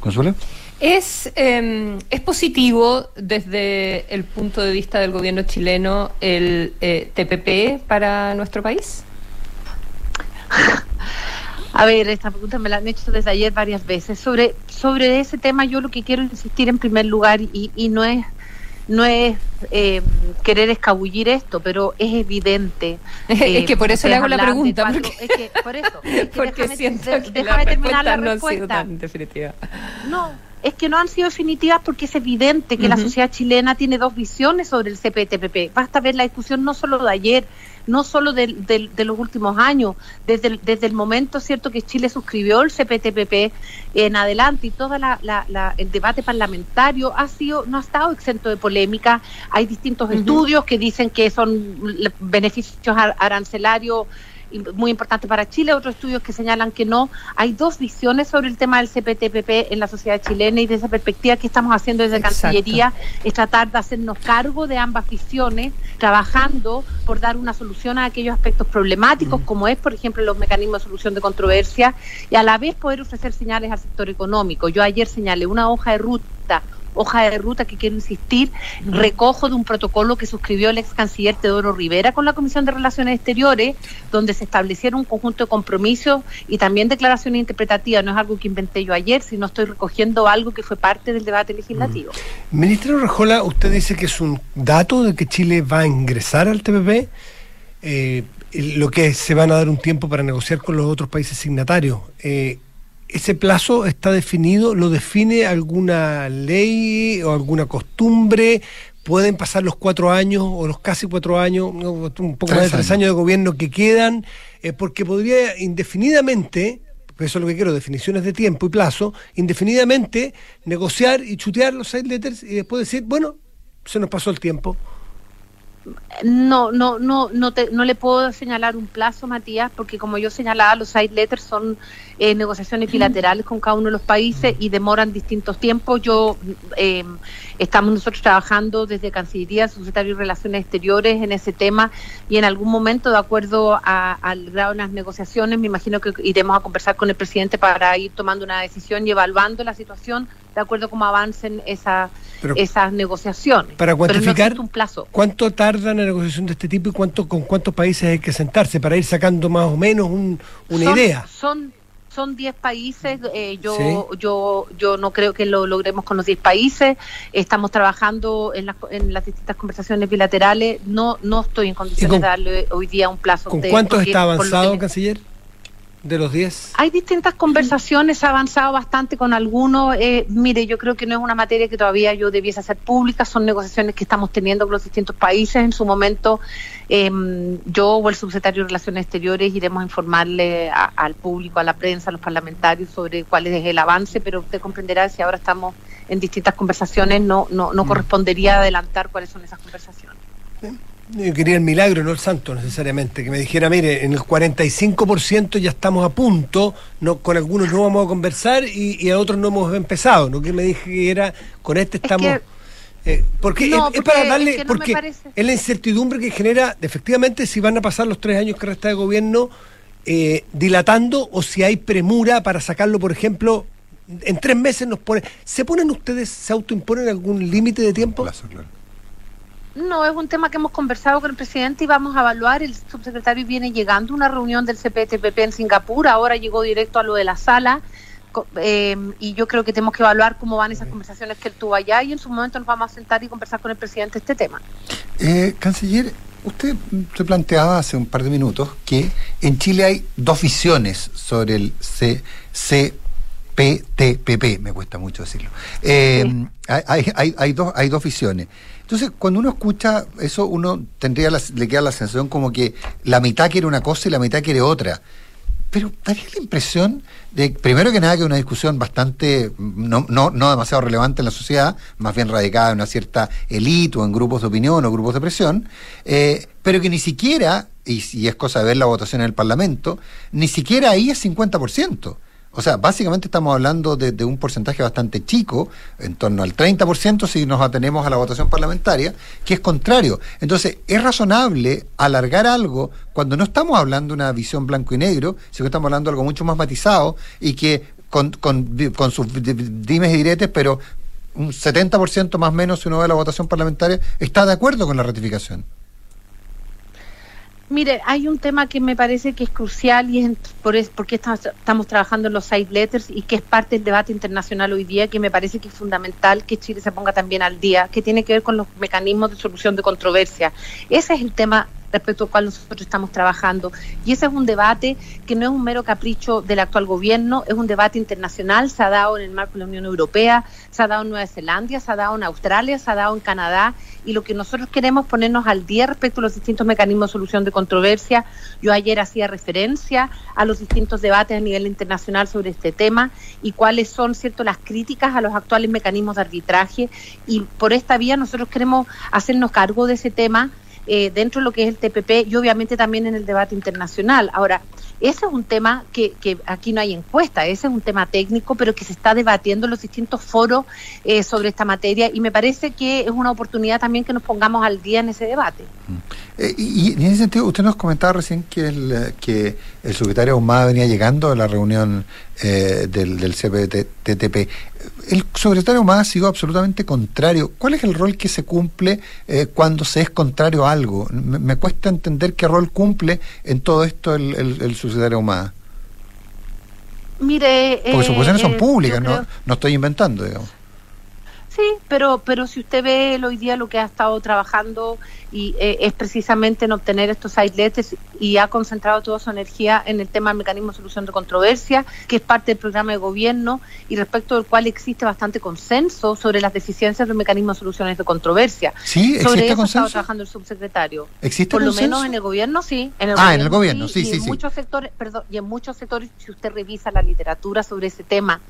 ¿Consuelo? ¿Es, eh, ¿Es positivo desde el punto de vista del gobierno chileno el eh, TPP para nuestro país? A ver, esta pregunta me la han hecho desde ayer varias veces. Sobre, sobre ese tema yo lo que quiero insistir en primer lugar y, y no es no es eh, querer escabullir esto, pero es evidente. Es eh, que por eso ustedes le hago la pregunta, cuatro- porque- es que por eso, es que Porque déjame- siento de- que déjame las terminar la respuestas no han sido respuesta. tan definitivas. No, es que no han sido definitivas porque es evidente que la sociedad chilena tiene dos visiones sobre el CPTPP. Basta ver la discusión no solo de ayer, no solo del- del- de los últimos años, desde el, desde el momento cierto que Chile suscribió el CPTPP en adelante y todo el debate parlamentario ha sido no ha estado exento de polémica. Hay distintos estudios que dicen que son beneficios ar- arancelarios muy importante para Chile, otros estudios que señalan que no. Hay dos visiones sobre el tema del CPTPP en la sociedad chilena y de esa perspectiva que estamos haciendo desde Exacto. Cancillería es tratar de hacernos cargo de ambas visiones, trabajando por dar una solución a aquellos aspectos problemáticos, como es, por ejemplo, los mecanismos de solución de controversia, y a la vez poder ofrecer señales al sector económico. Yo ayer señalé una hoja de ruta hoja de ruta que quiero insistir, recojo de un protocolo que suscribió el ex canciller Teodoro Rivera con la Comisión de Relaciones Exteriores, donde se establecieron un conjunto de compromisos y también declaraciones interpretativas. No es algo que inventé yo ayer, sino estoy recogiendo algo que fue parte del debate legislativo. Ministro Rejola, usted dice que es un dato de que Chile va a ingresar al TPP, eh, lo que se van a dar un tiempo para negociar con los otros países signatarios. Eh, ¿Ese plazo está definido? ¿Lo define alguna ley o alguna costumbre? ¿Pueden pasar los cuatro años o los casi cuatro años, un poco más de Tres años de gobierno que quedan? Eh, porque podría indefinidamente eso es lo que quiero, definiciones de tiempo y plazo, indefinidamente negociar y chutear los side letters y después decir, bueno, se nos pasó el tiempo. No, no, no, no, te- no le puedo señalar un plazo, Matías, porque como yo señalaba, los side letters son eh, negociaciones bilaterales con cada uno de los países y demoran distintos tiempos. Yo eh, estamos nosotros trabajando desde Cancillería, Secretario de Relaciones Exteriores en ese tema y en algún momento, de acuerdo a- al grado de las negociaciones, me imagino que iremos a conversar con el presidente para ir tomando una decisión y evaluando la situación de acuerdo a cómo avancen esa- Pero- esas negociaciones. Para Pero no cuantificar un plazo. cuánto tarda una negociación de este tipo y cuánto con cuántos países hay que sentarse para ir sacando más o menos un- una son, idea. Son son 10 países, eh, yo, Sí. yo, yo no creo que lo logremos con los 10 países, estamos trabajando en las, en las distintas conversaciones bilaterales, no, no estoy en condiciones con- de darle hoy día un plazo. ¿Con de- cuántos porque está avanzado, canciller? De los 10. Hay distintas conversaciones, ha avanzado bastante con algunos. Eh, mire, yo creo que no es una materia que todavía yo debiese hacer pública, son negociaciones que estamos teniendo con los distintos países. En su momento, eh, yo o el subsecretario de Relaciones Exteriores iremos a informarle a- al público, a la prensa, a los parlamentarios sobre cuál es el avance, pero usted comprenderá si ahora estamos en distintas conversaciones, no, no, no correspondería adelantar cuáles son esas conversaciones. Yo quería el milagro, no el santo necesariamente, que me dijera, mire, en el 45% ya estamos a punto, no, con algunos no vamos a conversar y, y a otros no hemos empezado, no que me dijera, con este estamos... eh, porque, No, es, es porque para darle, es que no porque es la incertidumbre que genera, efectivamente, si van a pasar los tres años que resta de gobierno eh, dilatando o si hay premura para sacarlo, por ejemplo, en tres meses nos pone. ¿Se ponen ustedes, se autoimponen algún límite de tiempo? No, es un tema que hemos conversado con el presidente y vamos a evaluar. El subsecretario viene llegando a una reunión del CPTPP en Singapur, ahora llegó directo a lo de la sala. eh, y yo creo que tenemos que evaluar cómo van esas conversaciones que él tuvo allá y en su momento nos vamos a sentar y conversar con el presidente este tema. Eh, canciller, usted se planteaba hace un par de minutos que en Chile hay dos visiones sobre el CPTPP, me cuesta mucho decirlo. Eh, hay, hay- hay- hay dos, hay dos visiones. Entonces, cuando uno escucha eso, uno tendría la- le queda la sensación como que la mitad quiere una cosa y la mitad quiere otra. Pero daría la impresión de, primero que nada, que una discusión bastante, no, no, no demasiado relevante en la sociedad, más bien radicada en una cierta élite o en grupos de opinión o grupos de presión, eh, pero que ni siquiera, y si es cosa de ver la votación en el Parlamento, ni siquiera ahí es 50%. O sea, básicamente estamos hablando de, un porcentaje bastante chico, en torno al 30% si nos atenemos a la votación parlamentaria, que es contrario. Entonces, es razonable alargar algo cuando no estamos hablando de una visión blanco y negro, sino que estamos hablando de algo mucho más matizado y que con, sus di- dimes y diretes, pero un 70% más o menos, si uno ve la votación parlamentaria, está de acuerdo con la ratificación. Mire, hay un tema que me parece que es crucial y es por es, porque estamos, estamos trabajando en los side letters y que es parte del debate internacional hoy día, que me parece que es fundamental que Chile se ponga también al día, que tiene que ver con los mecanismos de solución de controversia. Ese es el tema respecto al cual nosotros estamos trabajando. Y ese es un debate que no es un mero capricho del actual gobierno, es un debate internacional, se ha dado en el marco de la Unión Europea, se ha dado en Nueva Zelanda, se ha dado en Australia, se ha dado en Canadá, y lo que nosotros queremos ponernos al día respecto a los distintos mecanismos de solución de controversia. Yo ayer hacía referencia a los distintos debates a nivel internacional sobre este tema y cuáles son cierto las críticas a los actuales mecanismos de arbitraje y por esta vía nosotros queremos hacernos cargo de ese tema eh, dentro de lo que es el TPP y obviamente también en el debate internacional. Ahora, ese es un tema que, que aquí no hay encuesta, ese es un tema técnico, pero que se está debatiendo en los distintos foros eh, sobre esta materia y me parece que es una oportunidad también que nos pongamos al día en ese debate. Eh, y, y en ese sentido, usted nos comentaba recién que el, eh, que el secretario Ahumada venía llegando a la reunión eh, del, del CPTTP. El secretario Ahumada ha sido absolutamente contrario. ¿Cuál es el rol que se cumple eh, cuando se es contrario a algo? Me, me cuesta entender qué rol cumple en todo esto el, el, el subsecretario. Mire, Porque sus posiciones son eh, públicas, no, creo- no estoy inventando, digamos. Sí, pero, pero si usted ve hoy día lo que ha estado trabajando y eh, es precisamente en obtener estos letters y ha concentrado toda su energía en el tema del mecanismo de solución de controversia, que es parte del programa de gobierno y respecto del cual existe bastante consenso sobre las deficiencias del mecanismo de soluciones de controversia. Sí, ¿existe sobre eso ha estado consenso? trabajando el subsecretario. ¿Existe Por lo consenso? menos en el gobierno sí. En el Ah, en el gobierno, sí, y sí, en sí. muchos sectores, perdón, y en muchos sectores, si usted revisa la literatura sobre ese tema,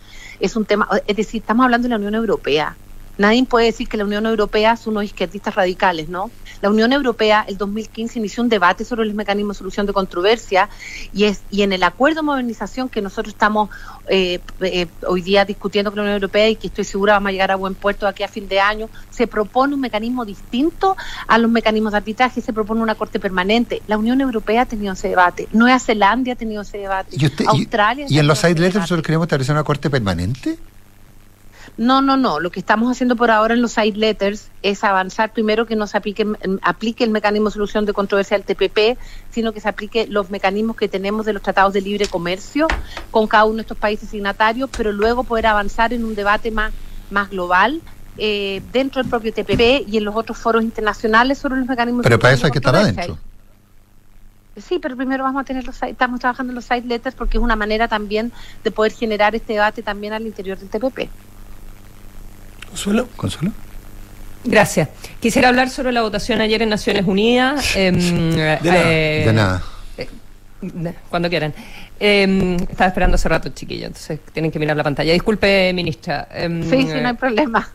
es un tema, es decir, estamos hablando de la Unión Europea. Nadie puede decir que la Unión Europea son unos izquierdistas radicales, ¿no? La Unión Europea, el 2015, inició un debate sobre los mecanismos de solución de controversia y es y en el acuerdo de modernización que nosotros estamos eh, eh, hoy día discutiendo con la Unión Europea y que estoy segura vamos a llegar a buen puerto de aquí a fin de año, se propone un mecanismo distinto a los mecanismos de arbitraje, se propone una corte permanente. La Unión Europea ha tenido ese debate, Nueva Zelanda ha tenido ese debate, ¿Y, usted, y- Australia. y en los side letters nosotros queremos establecer una corte permanente? No, no, no. Lo que estamos haciendo por ahora en los side letters es avanzar primero que no se aplique, aplique el mecanismo de solución de controversia del TPP, sino que se aplique los mecanismos que tenemos de los tratados de libre comercio con cada uno de estos países signatarios, pero luego poder avanzar en un debate más, más global eh, dentro del propio TPP y en los otros foros internacionales sobre los mecanismos de Pero para eso hay que estar adentro. Sí, pero primero vamos a tener los estamos trabajando en los side letters porque es una manera también de poder generar este debate también al interior del TPP. Consuelo. Consuelo. Gracias. Quisiera hablar sobre la votación ayer en Naciones Unidas. em, De nada. eh, De nada. cuando quieran. Eh, estaba esperando hace rato, chiquillo, entonces tienen que mirar la pantalla. Disculpe, ministra. Em, sí, sí, no hay problema.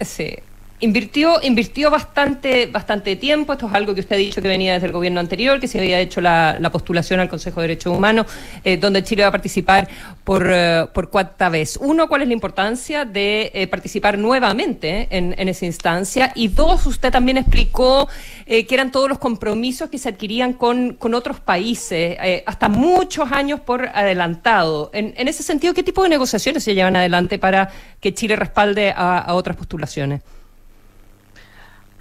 Sí. Invirtió, invirtió bastante, bastante tiempo, esto es algo que usted ha dicho que venía desde el gobierno anterior, que se había hecho la, la postulación al Consejo de Derechos Humanos, eh, donde Chile va a participar por, eh, por cuarta vez. Uno, ¿cuál es la importancia de eh, participar nuevamente en, en, esa instancia? Y dos, usted también explicó que eran todos los compromisos que se adquirían con, con otros países, hasta muchos años por adelantado. En, en, ese sentido, ¿qué tipo de negociaciones se llevan adelante para que Chile respalde a otras postulaciones?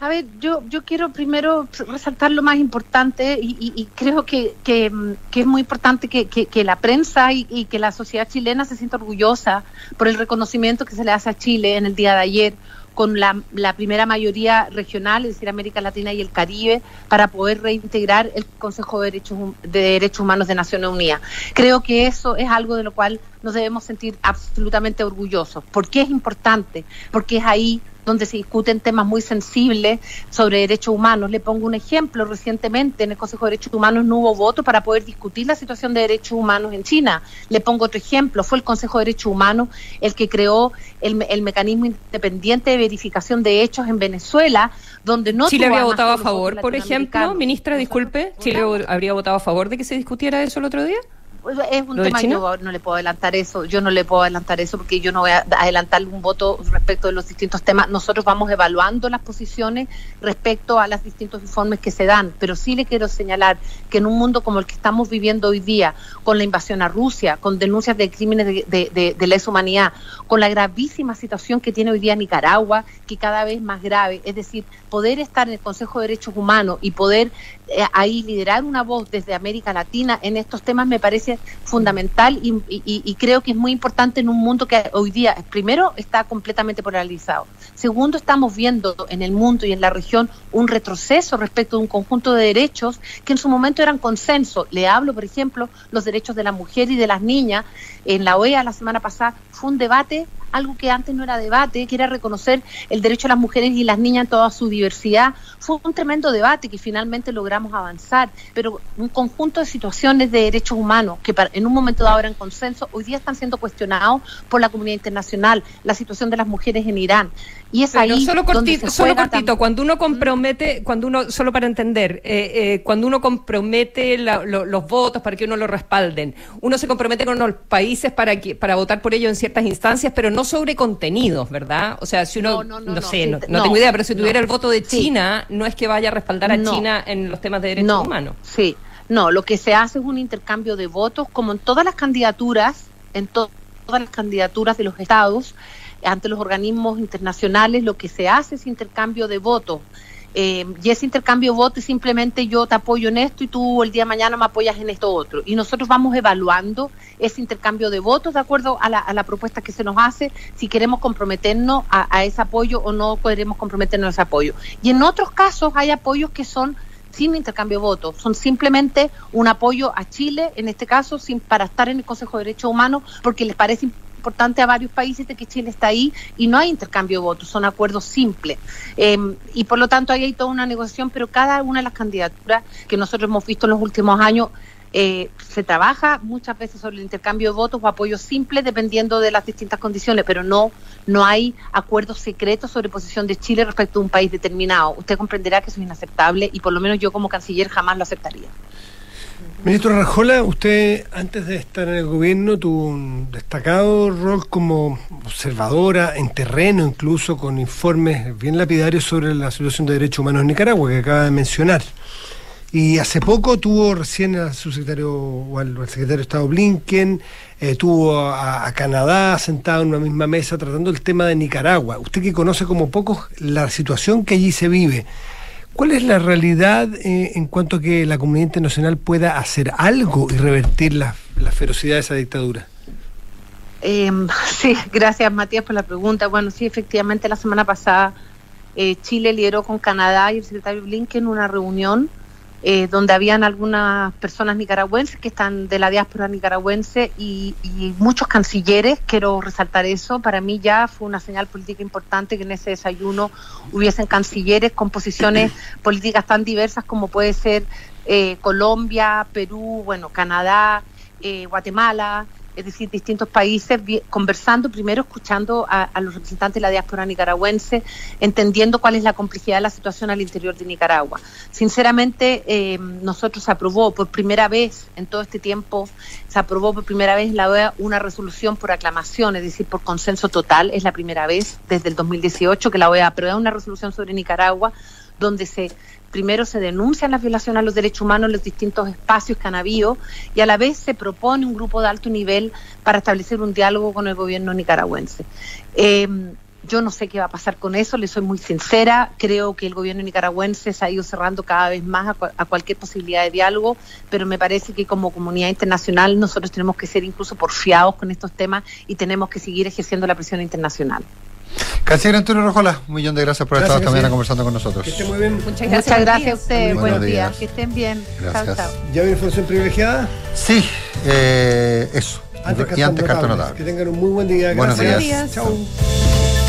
A ver, yo, yo quiero primero resaltar lo más importante y, y, creo que, que, que, es muy importante que, que la prensa y, y, que la sociedad chilena se sienta orgullosa por el reconocimiento que se le hace a Chile en el día de ayer con la, la, primera mayoría regional, es decir, América Latina y el Caribe, para poder reintegrar el Consejo de Derechos, de Derechos Humanos de Naciones Unidas. Creo que eso es algo de lo cual nos debemos sentir absolutamente orgullosos. ¿Por qué es importante? Porque es ahí donde se discuten temas muy sensibles sobre derechos humanos. Le pongo un ejemplo. Recientemente en el Consejo de Derechos Humanos no hubo voto para poder discutir la situación de derechos humanos en China. Le pongo otro ejemplo. Fue el Consejo de Derechos Humanos el que creó el, el mecanismo independiente de verificación de hechos en Venezuela, donde no Chile había votado a favor, por ejemplo. Ministra, disculpe. ¿Chile habría votado a favor de que se discutiera eso el otro día? Pues, es un tema yo no le puedo adelantar eso, yo no le puedo adelantar eso porque yo no voy a adelantar un voto respecto de los distintos temas. Nosotros vamos evaluando las posiciones respecto a los distintos informes que se dan, pero sí le quiero señalar que en un mundo como el que estamos viviendo hoy día, con la invasión a Rusia, con denuncias de crímenes de, de, de, de lesa humanidad, con la gravísima situación que tiene hoy día Nicaragua, que cada vez más grave, es decir, poder estar en el Consejo de Derechos Humanos y poder ahí liderar una voz desde América Latina en estos temas me parece fundamental y, y, y, creo que es muy importante en un mundo que hoy día, primero, está completamente polarizado. Segundo, estamos viendo en el mundo y en la región un retroceso respecto de un conjunto de derechos que en su momento eran consenso. Le hablo, por ejemplo, los derechos de la mujer y de las niñas. En la OEA la semana pasada fue un debate algo que antes no era debate, que era reconocer el derecho a las mujeres y las niñas en toda su diversidad. Fue un tremendo debate que finalmente logramos avanzar, pero un conjunto de situaciones de derechos humanos que en un momento dado eran consenso, hoy día están siendo cuestionados por la comunidad internacional, la situación de las mujeres en Irán. Y es pero ahí solo cortito, donde se solo cortito, cuando uno compromete, cuando uno, solo para entender, eh, eh, cuando uno compromete la, lo, los votos para que uno lo respalden, uno se compromete con los países para que, para votar por ello en ciertas instancias, pero no sobre contenidos, ¿verdad? O sea, si uno, no, No, no, no, sé, sí, no, te- no no, tengo idea, pero si tuviera el voto de sí. China, no es que vaya a respaldar a. China en los temas de derechos No, humanos. Sí, no, lo que se hace es un intercambio de votos, como en todas las candidaturas, en to- todas las candidaturas de los estados, ante los organismos internacionales, lo que se hace es intercambio de votos. Eh, y ese intercambio de votos es simplemente yo te apoyo en esto y tú el día de mañana me apoyas en esto otro. Y nosotros vamos evaluando ese intercambio de votos de acuerdo a la, a la propuesta que se nos hace, si queremos comprometernos a, ese apoyo o no queremos comprometernos a ese apoyo. Y en otros casos hay apoyos que son sin intercambio de votos, son simplemente un apoyo a Chile, en este caso, sin, para estar en el Consejo de Derechos Humanos, porque les parece importante a varios países de que Chile está ahí y no hay intercambio de votos, son acuerdos simples. Eh, y por lo tanto ahí hay toda una negociación, pero cada una de las candidaturas que nosotros hemos visto en los últimos años eh, se trabaja muchas veces sobre el intercambio de votos o apoyos simples dependiendo de las distintas condiciones, pero no, no hay acuerdos secretos sobre posición de Chile respecto a un país determinado. Usted comprenderá que eso es inaceptable y por lo menos yo como canciller jamás lo aceptaría. Ministro Rajola, usted antes de estar en el gobierno tuvo un destacado rol como observadora en terreno, incluso con informes bien lapidarios sobre la situación de derechos humanos en Nicaragua, que acaba de mencionar. Y hace poco tuvo recién al subsecretario o al, secretario de Estado Blinken, eh, tuvo a, a Canadá sentado en una misma mesa tratando el tema de Nicaragua. Usted que conoce como pocos la situación que allí se vive, ¿cuál es la realidad eh, en cuanto a que la comunidad internacional pueda hacer algo y revertir la, la ferocidad de esa dictadura? Eh, sí, gracias Matías por la pregunta. Bueno, sí, efectivamente la semana pasada eh, Chile lideró con Canadá y el secretario Blinken una reunión eh, donde habían algunas personas nicaragüenses que están de la diáspora nicaragüense y, y muchos cancilleres. Quiero resaltar eso. Para mí ya fue una señal política importante que en ese desayuno hubiesen cancilleres con posiciones políticas tan diversas como puede ser eh, Colombia, Perú, bueno, Canadá. eh, Guatemala, es decir, distintos países, conversando, primero escuchando a, los representantes de la diáspora nicaragüense, entendiendo cuál es la complejidad de la situación al interior de Nicaragua. Sinceramente, eh, nosotros se aprobó por primera vez en todo este tiempo, se aprobó por primera vez la OEA una resolución por aclamación, es decir, por consenso total, es la primera vez desde el 2018 que la OEA aprueba una resolución sobre Nicaragua donde se primero se denuncian las violaciones a los derechos humanos en los distintos espacios que han habido y a la vez se propone un grupo de alto nivel para establecer un diálogo con el gobierno nicaragüense. Eh, yo no sé qué va a pasar con eso, le soy muy sincera, creo que el gobierno nicaragüense se ha ido cerrando cada vez más a, cualquier posibilidad de diálogo, pero me parece que como comunidad internacional nosotros tenemos que ser incluso porfiados con estos temas y tenemos que seguir ejerciendo la presión internacional. Canciller Antonio Rojola, un millón de gracias por estar esta mañana conversando con nosotros. Que estén muy bien. Muchas gracias, Muchas gracias a ustedes. Buen día. Que estén bien. Gracias. Chao, chao. ¿Ya hay información privilegiada? Sí, eh, eso. Antes y antes carta notable. Que tengan un muy buen día. Gracias. Buenos días. Chao.